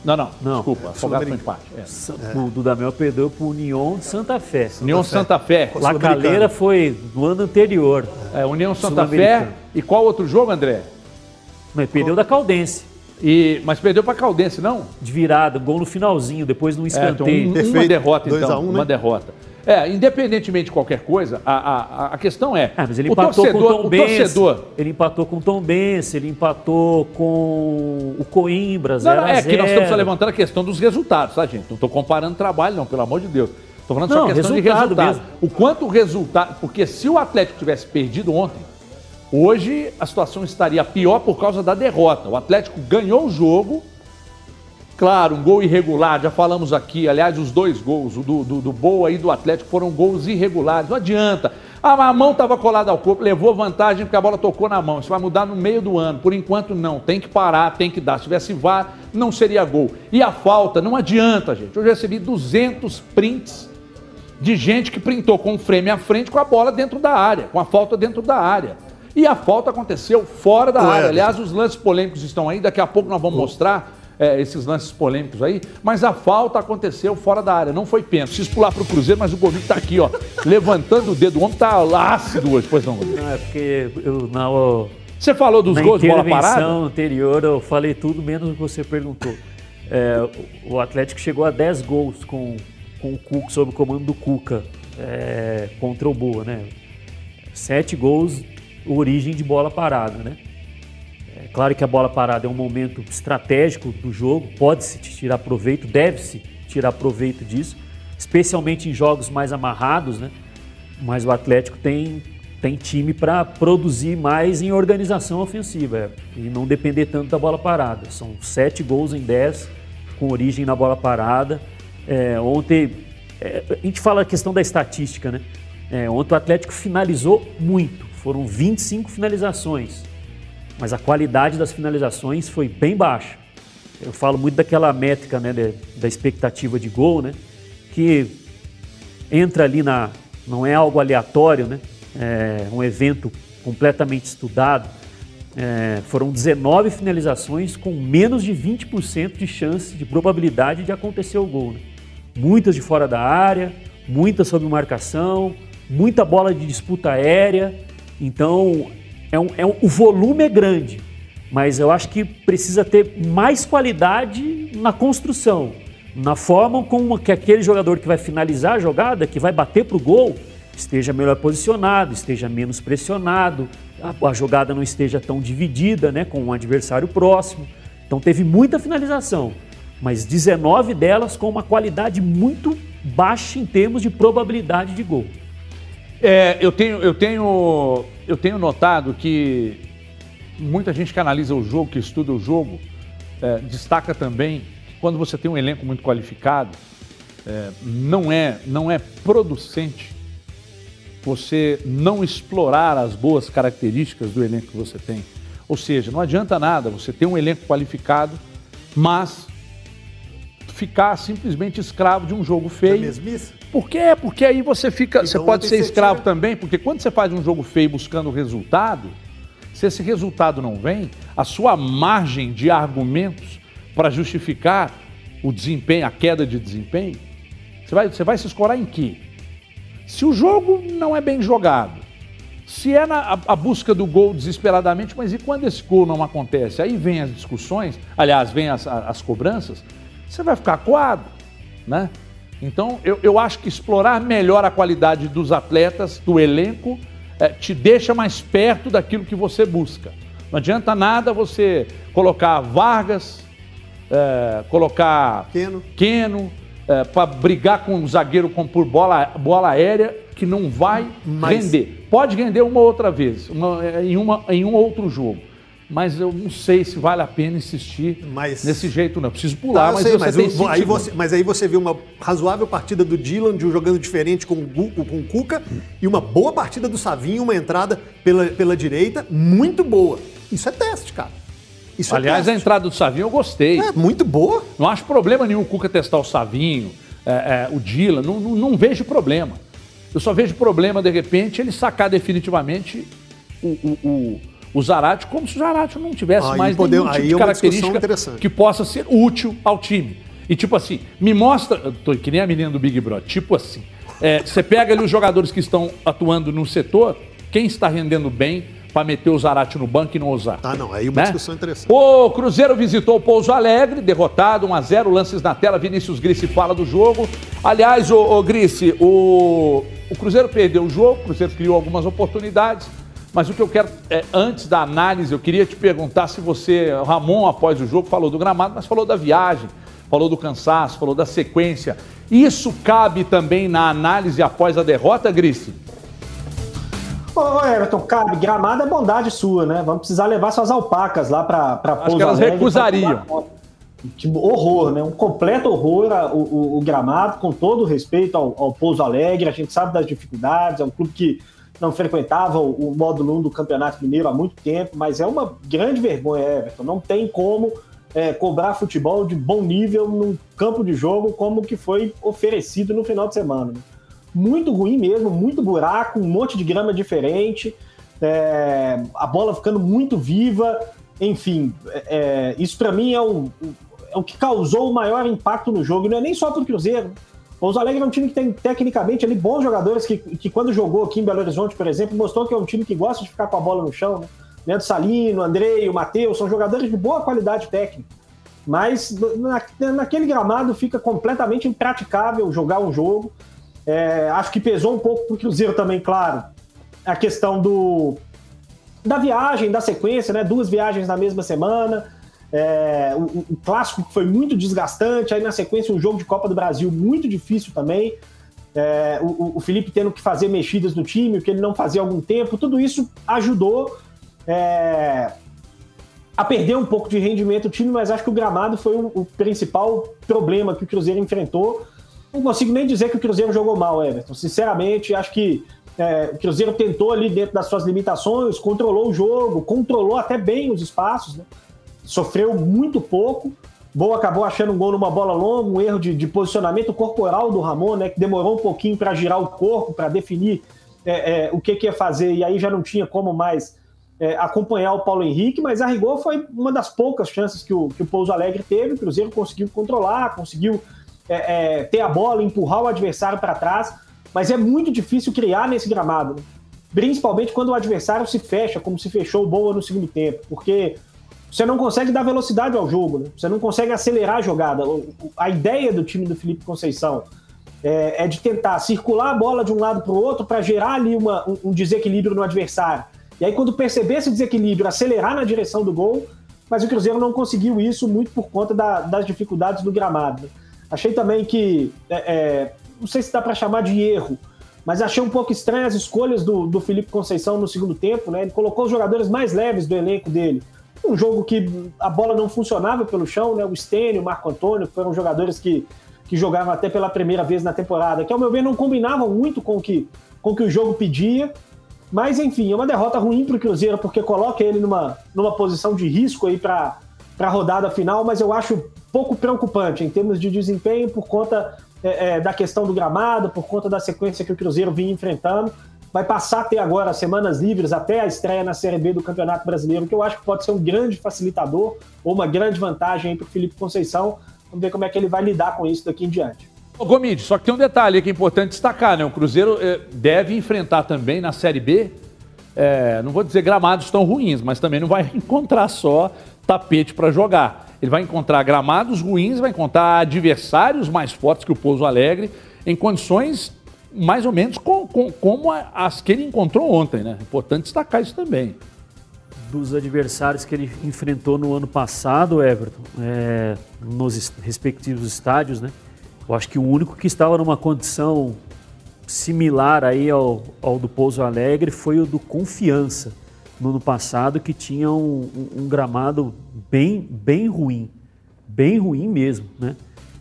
C: Não, não, não. Desculpa, Afogado foi empate.
D: É. O Dudamel perdeu para o União de Santa Fé.
C: Santa União Fé. Santa Fé.
D: La Calheira foi no ano anterior.
C: É, União Santa Fé. E qual outro jogo, André?
D: Mas perdeu da Caldense.
C: E, mas perdeu para Caldense, não?
D: De virada, gol no finalzinho, depois no escanteio.
C: É, então, um, uma derrota, então. Um, né? Uma derrota. É, independentemente de qualquer coisa, a, a, a questão é.
D: Ah, mas ele empatou torcedor, com o Tom Benz, torcedor... Ele empatou com o Tom Benz, ele empatou com o Coimbra,
C: não, não, É que nós estamos levantando a questão dos resultados, tá, gente? Não estou comparando trabalho, não, pelo amor de Deus. Estou falando não, só questão resultado de resultado. Mesmo. O quanto o resultado. Porque se o Atlético tivesse perdido ontem, hoje a situação estaria pior por causa da derrota. O Atlético ganhou o jogo Claro, um gol irregular, já falamos aqui, aliás, os dois gols, o do, do, do Boa e do Atlético, foram gols irregulares. Não adianta. Ah, a mão estava colada ao corpo, levou vantagem porque a bola tocou na mão. Isso vai mudar no meio do ano. Por enquanto, não. Tem que parar, tem que dar. Se tivesse VAR, não seria gol. E a falta, não adianta, gente. Eu já recebi 200 prints de gente que printou com o frame à frente com a bola dentro da área, com a falta dentro da área. E a falta aconteceu fora da área. Aliás, os lances polêmicos estão aí, daqui a pouco nós vamos mostrar é, esses lances polêmicos aí, mas a falta aconteceu fora da área, não foi pênalti. Preciso pular para o Cruzeiro, mas o Gomes está aqui, ó, (laughs) levantando o dedo. O homem está ácido hoje, pois não,
D: Não, é porque eu na,
C: Você falou dos gols de bola parada?
D: Na anterior eu falei tudo menos o que você perguntou. É, o Atlético chegou a 10 gols com, com o Cuca, sob o comando do Cuca, é, contra o Boa, né? Sete gols, origem de bola parada, né? Claro que a bola parada é um momento estratégico do jogo, pode-se tirar proveito, deve-se tirar proveito disso, especialmente em jogos mais amarrados, né? Mas o Atlético tem, tem time para produzir mais em organização ofensiva é, e não depender tanto da bola parada. São sete gols em dez com origem na bola parada. É, ontem, é, a gente fala a questão da estatística, né? É, ontem o Atlético finalizou muito, foram 25 finalizações mas a qualidade das finalizações foi bem baixa. Eu falo muito daquela métrica né, de, da expectativa de gol, né, que entra ali na. não é algo aleatório, né, é um evento completamente estudado. É, foram 19 finalizações com menos de 20% de chance, de probabilidade de acontecer o gol. Né? Muitas de fora da área, muitas sob marcação, muita bola de disputa aérea. Então, é um, é um, o volume é grande, mas eu acho que precisa ter mais qualidade na construção, na forma como que aquele jogador que vai finalizar a jogada, que vai bater para o gol, esteja melhor posicionado, esteja menos pressionado, a, a, jogada não esteja tão dividida né, com um adversário próximo. Então teve muita finalização, mas 19 delas com uma qualidade muito baixa em termos de probabilidade de gol.
C: É, eu tenho, eu tenho, eu tenho notado que muita gente que analisa o jogo, que estuda o jogo, é, destaca também que quando você tem um elenco muito qualificado, é, não é, não é producente você não explorar as boas características do elenco que você tem. Ou seja, não adianta nada você ter um elenco qualificado, mas ficar simplesmente escravo de um jogo feio. É
E: mesmice?
C: Por quê? Porque aí você fica. Então, você pode ser escravo também, porque quando você faz um jogo feio buscando resultado, se esse resultado não vem, a sua margem de argumentos para justificar o desempenho, a queda de desempenho, você vai, você vai se escorar em quê? Se o jogo não é bem jogado, se é na, a, a, busca do gol desesperadamente, mas e quando esse gol não acontece? Aí vem as discussões, aliás, vem as, as cobranças, você vai ficar coado, né? Então, eu, eu acho que explorar melhor a qualidade dos atletas, do elenco, é, te deixa mais perto daquilo que você busca. Não adianta nada você colocar Vargas, é, colocar
E: Queno,
C: Queno é, para brigar com um zagueiro com, por bola, bola aérea que não vai Mas... render. Pode render uma outra vez, uma, em, uma, em um outro jogo mas eu não sei se vale a pena insistir mas... nesse jeito, não. Eu preciso pular, mas, sei, você mas, tem
E: aí você, mas aí você viu uma razoável partida do Dylan, de um jogando diferente com o, com o Cuca, e uma boa partida do Savinho, uma entrada pela, pela direita, muito boa. Isso é teste, cara. Isso
C: é Aliás,
E: é
C: a entrada do Savinho eu gostei.
E: É, muito boa.
C: Não acho problema nenhum o Cuca testar o Savinho, é, é, o Dylan, não, não, não vejo problema. Eu só vejo problema, de repente, ele sacar definitivamente o, o, o o Zarate como se o Zarate não tivesse aí mais
E: poder, nenhum tipo de
C: é característica que possa ser útil ao time. E tipo assim, me mostra, tô que nem a menina do Big Brother, tipo assim, é, você pega ali os jogadores que estão atuando no setor, quem está rendendo bem para meter o Zarate no banco e não usar.
E: Ah, não, aí uma né? discussão interessante.
C: O Cruzeiro visitou o Pouso Alegre, derrotado, 1 a 0 lances na tela, Vinícius Grice fala do jogo. Aliás, o, o Grice, o, o Cruzeiro perdeu o jogo, o Cruzeiro criou algumas oportunidades, mas o que eu quero, é, antes da análise, eu queria te perguntar se você, Ramon, após o jogo, falou do gramado, mas falou da viagem, falou do cansaço, falou da sequência. Isso cabe também na análise após a derrota, Grice?
F: Ô, Everton, cabe. Gramado é bondade sua, né? Vamos precisar levar suas alpacas lá para Pouso
C: Acho que elas recusariam.
F: Tipo, horror, né? Um completo horror o, o, o, gramado, com todo respeito ao, ao Pouso Alegre. A gente sabe das dificuldades, é um clube que não frequentava o, o módulo 1 do Campeonato Mineiro há muito tempo, mas é uma grande vergonha, Everton. Não tem como é, cobrar futebol de bom nível num campo de jogo como que foi oferecido no final de semana. Né? Muito ruim mesmo, muito buraco, um monte de grama diferente, é, a bola ficando muito viva, enfim, é, é isso para mim é o, é o que causou o maior impacto no jogo. Não é nem só para o Cruzeiro, Pouso Alegre é um time que tem tecnicamente ali bons jogadores que, que quando jogou aqui em Belo Horizonte, por exemplo, mostrou que é um time que gosta de ficar com a bola no chão, né? Leandro Salino, Andrei, o Matheus, são jogadores de boa qualidade técnica. Mas na, naquele gramado fica completamente impraticável jogar um jogo. É, acho que pesou um pouco para o Cruzeiro também, claro, a questão do, da viagem, da sequência, né? Duas viagens na mesma semana. É, o, o, clássico foi muito desgastante, aí na sequência um jogo de Copa do Brasil muito difícil também. É, o, o, Felipe tendo que fazer mexidas no time, o que ele não fazia há algum tempo, tudo isso ajudou é, a perder um pouco de rendimento o time, mas acho que o gramado foi o, o principal problema que o Cruzeiro enfrentou. Não consigo nem dizer que o Cruzeiro jogou mal, Everton. Sinceramente, acho que é, o Cruzeiro tentou ali dentro das suas limitações, controlou o jogo, controlou até bem os espaços, né? Sofreu muito pouco. Boa acabou achando um gol numa bola longa, um erro de, de posicionamento corporal do Ramon, né, que demorou um pouquinho para girar o corpo, para definir é, é, o que, que ia fazer, e aí já não tinha como mais é, acompanhar o Paulo Henrique, mas a rigor foi uma das poucas chances que o, que o Pouso Alegre teve. O Cruzeiro conseguiu controlar, conseguiu é, é, ter a bola, empurrar o adversário para trás, mas é muito difícil criar nesse gramado, né? principalmente quando o adversário se fecha, como se fechou o Boa no segundo tempo, porque você não consegue dar velocidade ao jogo, né? você não consegue acelerar a jogada. A ideia do time do Felipe Conceição é, é de tentar circular a bola de um lado para o outro para gerar ali uma, um, desequilíbrio no adversário. E aí, quando perceber esse desequilíbrio, acelerar na direção do gol, mas o Cruzeiro não conseguiu isso muito por conta da, das dificuldades do gramado. Né? Achei também que, é, é, não sei se dá para chamar de erro, mas achei um pouco estranho as escolhas do, do Felipe Conceição no segundo tempo. Né? Ele colocou os jogadores mais leves do elenco dele um jogo que a bola não funcionava pelo chão, né? O Stênio, o Marco Antônio, foram jogadores que, que jogavam até pela primeira vez na temporada, que ao meu ver não combinavam muito com que, o que o jogo pedia. Mas enfim, é uma derrota ruim para o Cruzeiro, porque coloca ele numa, numa posição de risco aí para a rodada final, mas eu acho pouco preocupante em termos de desempenho por conta é, é, da questão do gramado, por conta da sequência que o Cruzeiro vinha enfrentando. Vai passar a ter agora semanas livres até a estreia na Série B do Campeonato Brasileiro, que eu acho que pode ser um grande facilitador ou uma grande vantagem para o Felipe Conceição. Vamos ver como é que ele vai lidar com isso daqui em diante.
C: Ô, Gomide, só que tem um detalhe que é importante destacar, né? O Cruzeiro eh, deve enfrentar também na Série B, eh, não vou dizer gramados tão ruins, mas também não vai (laughs) encontrar só tapete para jogar. Ele vai encontrar gramados ruins, vai encontrar adversários mais fortes que o Pouso Alegre, em condições mais ou menos com, com, como as que ele encontrou ontem, né? Importante destacar isso também.
D: Dos adversários que ele enfrentou no ano passado, Everton, é, nos respectivos estádios, né? Eu acho que o único que estava numa condição similar aí ao, ao do Pouso Alegre foi o do Confiança, no ano passado, que tinha um, um, um gramado bem, bem ruim, bem ruim mesmo, né?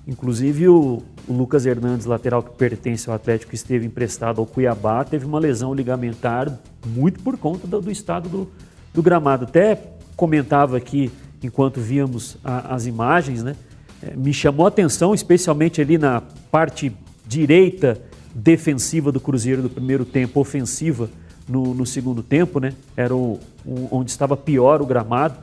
D: Inclusive o, o, Lucas Hernandes, lateral que pertence ao Atlético, esteve emprestado ao Cuiabá, teve uma lesão ligamentar muito por conta do, do estado do, do, gramado. Até comentava aqui, enquanto víamos a, as imagens, né? É, me chamou a atenção, especialmente ali na parte direita defensiva do Cruzeiro do primeiro tempo, ofensiva no, no segundo tempo, né? Era o, o, onde estava pior o gramado.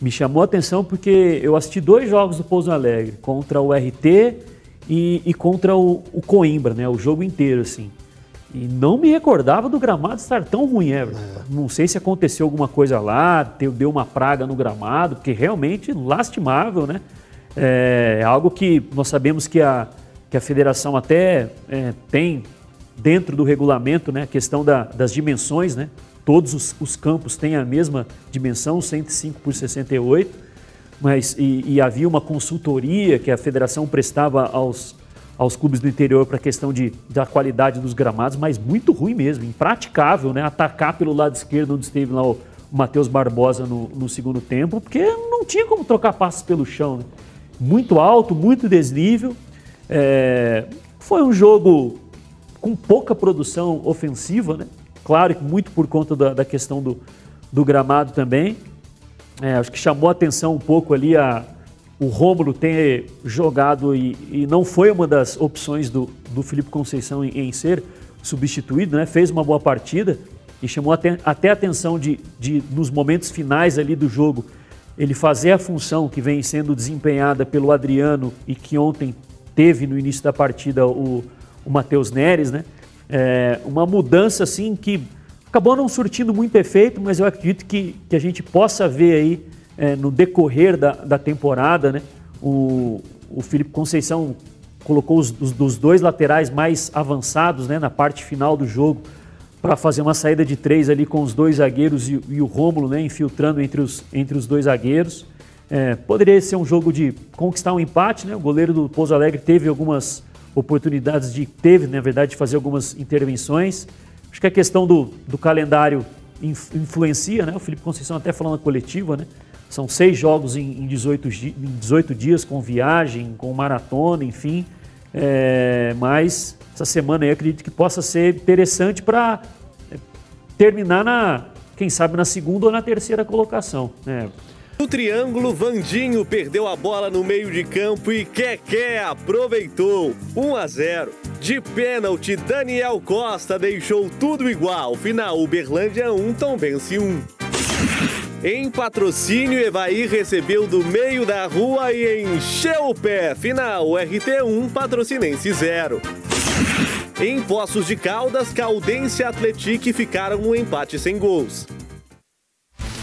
D: Me chamou a atenção porque eu assisti dois jogos do Pouso Alegre, contra o RT e, e contra o, o, Coimbra, né? O jogo inteiro, assim. E não me recordava do gramado estar tão ruim, Everton. É. Não sei se aconteceu alguma coisa lá, deu uma praga no gramado, porque realmente lastimável, né? É, é algo que nós sabemos que a, que a federação até é, tem dentro do regulamento, né? A questão da, das dimensões, né? Todos os, os, campos têm a mesma dimensão, 105 por 68, mas e, e havia uma consultoria que a federação prestava aos, aos clubes do interior para a questão de, da qualidade dos gramados, mas muito ruim mesmo, impraticável, né? Atacar pelo lado esquerdo onde esteve lá o, Matheus Barbosa no, no, segundo tempo, porque não tinha como trocar passos pelo chão. Né? Muito alto, muito desnível. É, foi um jogo com pouca produção ofensiva, né? Claro que muito por conta da, da questão do, do, gramado também. É, acho que chamou a atenção um pouco ali a, o Rômulo ter jogado e, e, não foi uma das opções do, do Felipe Conceição em, em, ser substituído, né? fez uma boa partida e chamou até, até a atenção de, de, nos momentos finais ali do jogo, ele fazer a função que vem sendo desempenhada pelo Adriano e que ontem teve no início da partida o, o Matheus Neres, né? é, uma mudança assim que acabou não surtindo muito efeito, mas eu acredito que, que a gente possa ver aí é, no decorrer da, da temporada, né? O, o Felipe Conceição colocou os, os, dos dois laterais mais avançados né, na parte final do jogo para fazer uma saída de três ali com os dois zagueiros e, e o Rômulo né, infiltrando entre os, entre os dois zagueiros. É, poderia ser um jogo de conquistar um empate, né? O goleiro do Pouso Alegre teve algumas oportunidades de teve, na verdade, de fazer algumas intervenções. Acho que a questão do, do calendário influencia, né? O Felipe Conceição até falando na coletiva, né? São seis jogos em, em, 18, em 18 dias, com viagem, com maratona, enfim. É, mas essa semana aí eu acredito que possa ser interessante para é, terminar na, quem sabe, na segunda ou na terceira colocação. Né?
G: No triângulo, Vandinho perdeu a bola no meio de campo e Keké aproveitou. 1 a 0. De pênalti, Daniel Costa deixou tudo igual. Final, Uberlândia 1, Tombense 1. Em patrocínio, Evaí recebeu do meio da rua e encheu o pé. Final, RT1, Patrocinense 0. Em Poços de Caldas, Caldense e Atletique ficaram no empate sem gols.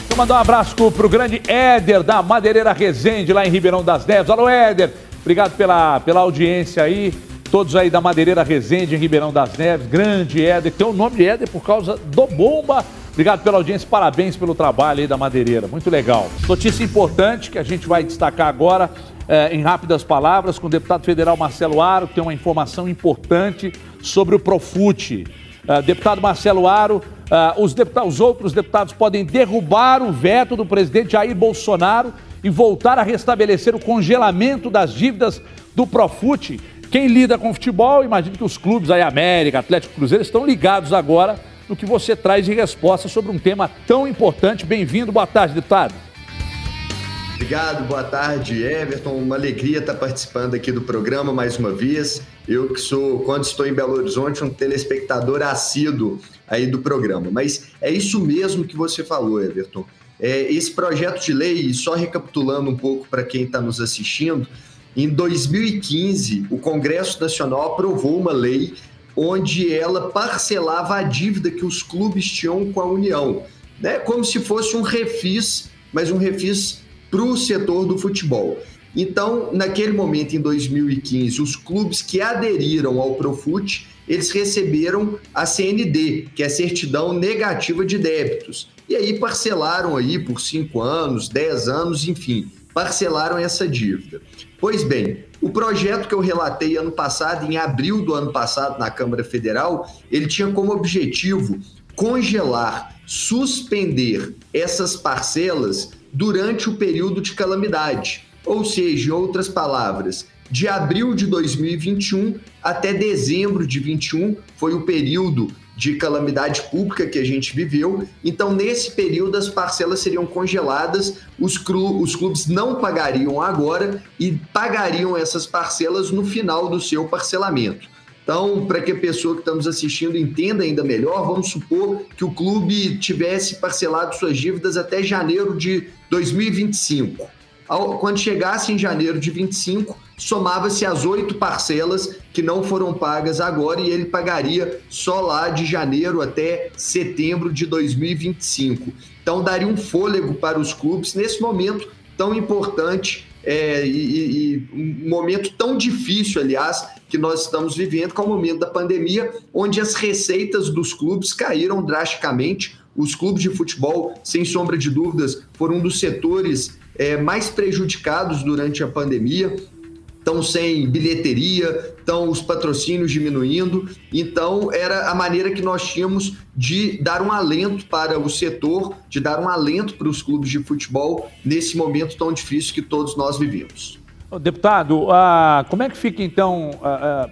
C: Vou mandar um abraço pro grande Éder da Madeireira Resende, lá em Ribeirão das Neves. Alô, Éder, obrigado pela, pela audiência aí. Todos aí da Madeireira Resende, em Ribeirão das Neves. Grande Éder, tem o nome de Éder por causa do Bomba. Obrigado pela audiência, parabéns pelo trabalho aí da Madeireira, muito legal. Notícia importante que a gente vai destacar agora eh, em rápidas palavras com o deputado federal Marcelo Aro, que tem uma informação importante sobre o Profute. Uh, deputado Marcelo Aro, uh, os, deputados, os outros deputados podem derrubar o veto do presidente Jair Bolsonaro e voltar a restabelecer o congelamento das dívidas do Profute. Quem lida com futebol, imagino que os clubes aí, América, Atlético Cruzeiro, estão ligados agora no que você traz de resposta sobre um tema tão importante. Bem-vindo, boa tarde, deputado.
H: Obrigado, boa tarde, Everton. Uma alegria estar participando aqui do programa mais uma vez. Eu que sou, quando estou em Belo Horizonte, um telespectador assíduo aí do programa. Mas é isso mesmo que você falou, Everton. É, esse projeto de lei, só recapitulando um pouco para quem está nos assistindo, em 2015, o Congresso Nacional aprovou uma lei onde ela parcelava a dívida que os clubes tinham com a União, né? como se fosse um refis, mas um refis para o setor do futebol. Então, naquele momento, em 2015, os clubes que aderiram ao Profut, eles receberam a CND, que é a certidão negativa de débitos. E aí parcelaram aí por cinco anos, dez anos, enfim, parcelaram essa dívida. Pois bem, o projeto que eu relatei ano passado, em abril do ano passado, na Câmara Federal, ele tinha como objetivo congelar, suspender essas parcelas durante o período de calamidade. Ou seja, em outras palavras, de abril de 2021 até dezembro de 21 foi o período de calamidade pública que a gente viveu. Então, nesse período, as parcelas seriam congeladas, os, clu os clubes não pagariam agora e pagariam essas parcelas no final do seu parcelamento. Então, para que a pessoa que está nos assistindo entenda ainda melhor, vamos supor que o clube tivesse parcelado suas dívidas até janeiro de 2025. Quando chegasse em janeiro de 25, somava-se as oito parcelas que não foram pagas agora e ele pagaria só lá de janeiro até setembro de 2025. Então daria um fôlego para os clubes nesse momento tão importante é, e, e, um momento tão difícil, aliás, que nós estamos vivendo, que é o momento da pandemia, onde as receitas dos clubes caíram drasticamente. Os clubes de futebol, sem sombra de dúvidas, foram um dos setores é, mais prejudicados durante a pandemia estão sem bilheteria, estão os patrocínios diminuindo. Então, era a maneira que nós tínhamos de dar um alento para o setor, de dar um alento para os clubes de futebol nesse momento tão difícil que todos nós vivemos.
C: Deputado, como é que fica então? Ah,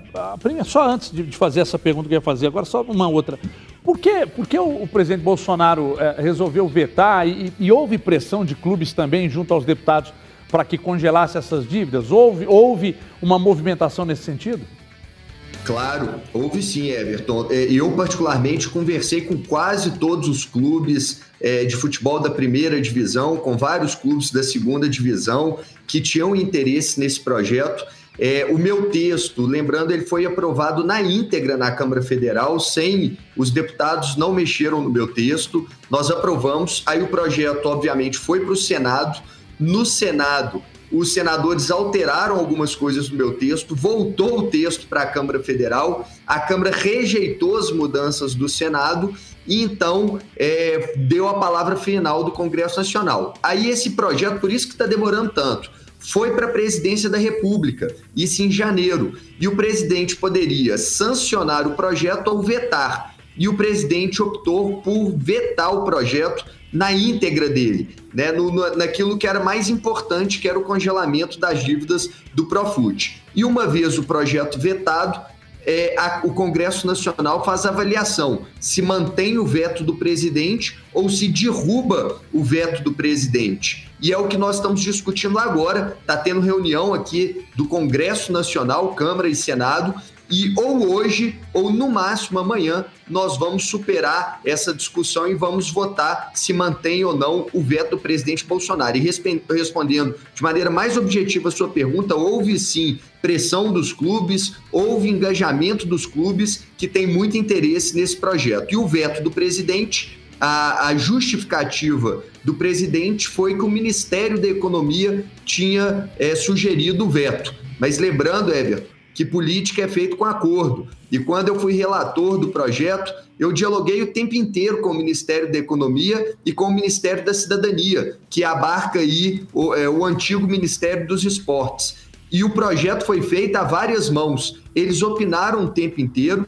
C: só antes de fazer essa pergunta que eu ia fazer, agora só uma outra. Por que, por que o, o presidente Bolsonaro eh, resolveu vetar e, e houve pressão de clubes também junto aos deputados para que congelasse essas dívidas? Houve, houve uma movimentação nesse sentido?
H: Claro, houve sim, Everton. É, eu, particularmente, conversei com quase todos os clubes é, de futebol da primeira divisão, com vários clubes da segunda divisão que tinham interesse nesse projeto. É, o meu texto, lembrando, ele foi aprovado na íntegra na Câmara Federal, sem os deputados não mexeram no meu texto, nós aprovamos. Aí o projeto, obviamente, foi para o Senado. No Senado, os senadores alteraram algumas coisas no meu texto, voltou o texto para a Câmara Federal, a Câmara rejeitou as mudanças do Senado e então é, deu a palavra final do Congresso Nacional. Aí esse projeto, por isso que está demorando tanto, foi para a presidência da República, isso em janeiro, e o presidente poderia sancionar o projeto ou vetar. E o presidente optou por vetar o projeto na íntegra dele, né, no, no, naquilo que era mais importante, que era o congelamento das dívidas do Profut. E uma vez o projeto vetado, é, a, o Congresso Nacional faz avaliação se mantém o veto do presidente ou se derruba o veto do presidente. E é o que nós estamos discutindo agora. Está tendo reunião aqui do Congresso Nacional, Câmara e Senado, e ou hoje, ou no máximo amanhã, nós vamos superar essa discussão e vamos votar se mantém ou não o veto do presidente Bolsonaro. E respondendo de maneira mais objetiva a sua pergunta, houve sim pressão dos clubes, houve engajamento dos clubes que têm muito interesse nesse projeto. E o veto do presidente a, a, justificativa do presidente foi que o Ministério da Economia tinha é, sugerido o veto. Mas lembrando, Everton, que política é feita com acordo. E quando eu fui relator do projeto, eu dialoguei o tempo inteiro com o Ministério da Economia e com o Ministério da Cidadania, que abarca aí o, é, o antigo Ministério dos Esportes. E o projeto foi feito a várias mãos. Eles opinaram o tempo inteiro,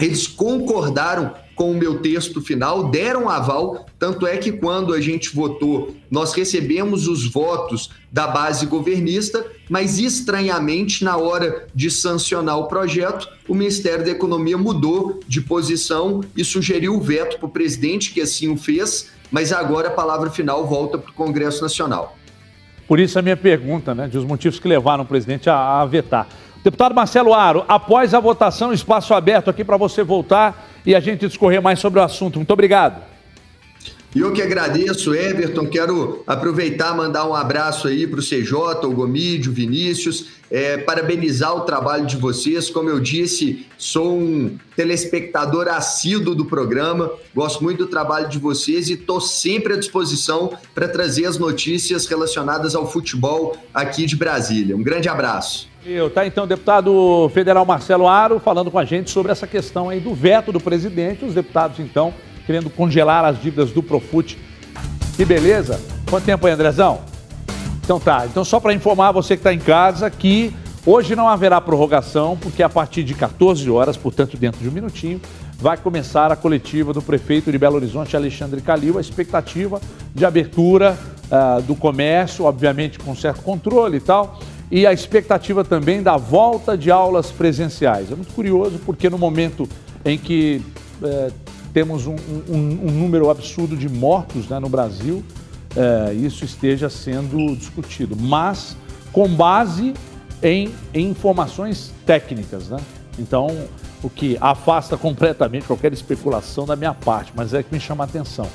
H: eles concordaram com o meu texto final, deram aval, tanto é que quando a gente votou, nós recebemos os votos da base governista, mas estranhamente, na hora de sancionar o projeto, o Ministério da Economia mudou de posição e sugeriu o veto para o presidente, que assim o fez, mas agora a palavra final volta para o Congresso Nacional.
C: Por isso a minha pergunta, né, de os motivos que levaram o presidente a, a vetar. Deputado Marcelo Aro, após a votação, espaço aberto aqui para você voltar e a gente discorrer mais sobre o assunto. Muito obrigado.
H: E eu que agradeço, Everton. Quero aproveitar mandar um abraço aí para o CJ, o Gomídio, o Vinícius, é, parabenizar o trabalho de vocês. Como eu disse, sou um telespectador assíduo do programa, gosto muito do trabalho de vocês e estou sempre à disposição para trazer as notícias relacionadas ao futebol aqui de Brasília. Um grande abraço.
C: Eu, tá então, deputado federal Marcelo Aro falando com a gente sobre essa questão aí do veto do presidente. Os deputados, então, querendo congelar as dívidas do Profut. Que beleza. Quanto tempo aí, Andrezão? Então tá. Então só para informar você que está em casa que hoje não haverá prorrogação, porque a partir de 14 horas, portanto dentro de um minutinho, vai começar a coletiva do prefeito de Belo Horizonte, Alexandre Calil, a expectativa de abertura uh, do comércio, obviamente com certo controle e tal, e a expectativa também da volta de aulas presenciais. É muito curioso porque no momento em que uh, temos um, um, um número absurdo de mortos né, no Brasil, é, isso esteja sendo discutido, mas com base em, em informações técnicas. Né? Então, o que afasta completamente qualquer especulação da minha parte, mas é que me chama a atenção.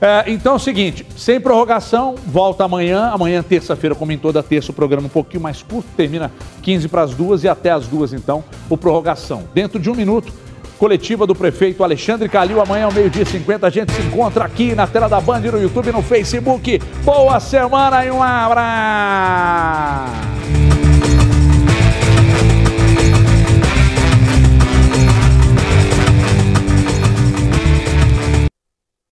C: É, então é o seguinte, sem prorrogação, volta amanhã. Amanhã, terça-feira, como em toda terça, o programa um pouquinho mais curto, termina 15 para as duas e até as duas, então, o prorrogação. Dentro de um minuto, Coletiva do prefeito Alexandre Calil. Amanhã, ao meio-dia 50, a gente se encontra aqui na tela da Band, no YouTube, no Facebook. Boa semana e um abraço!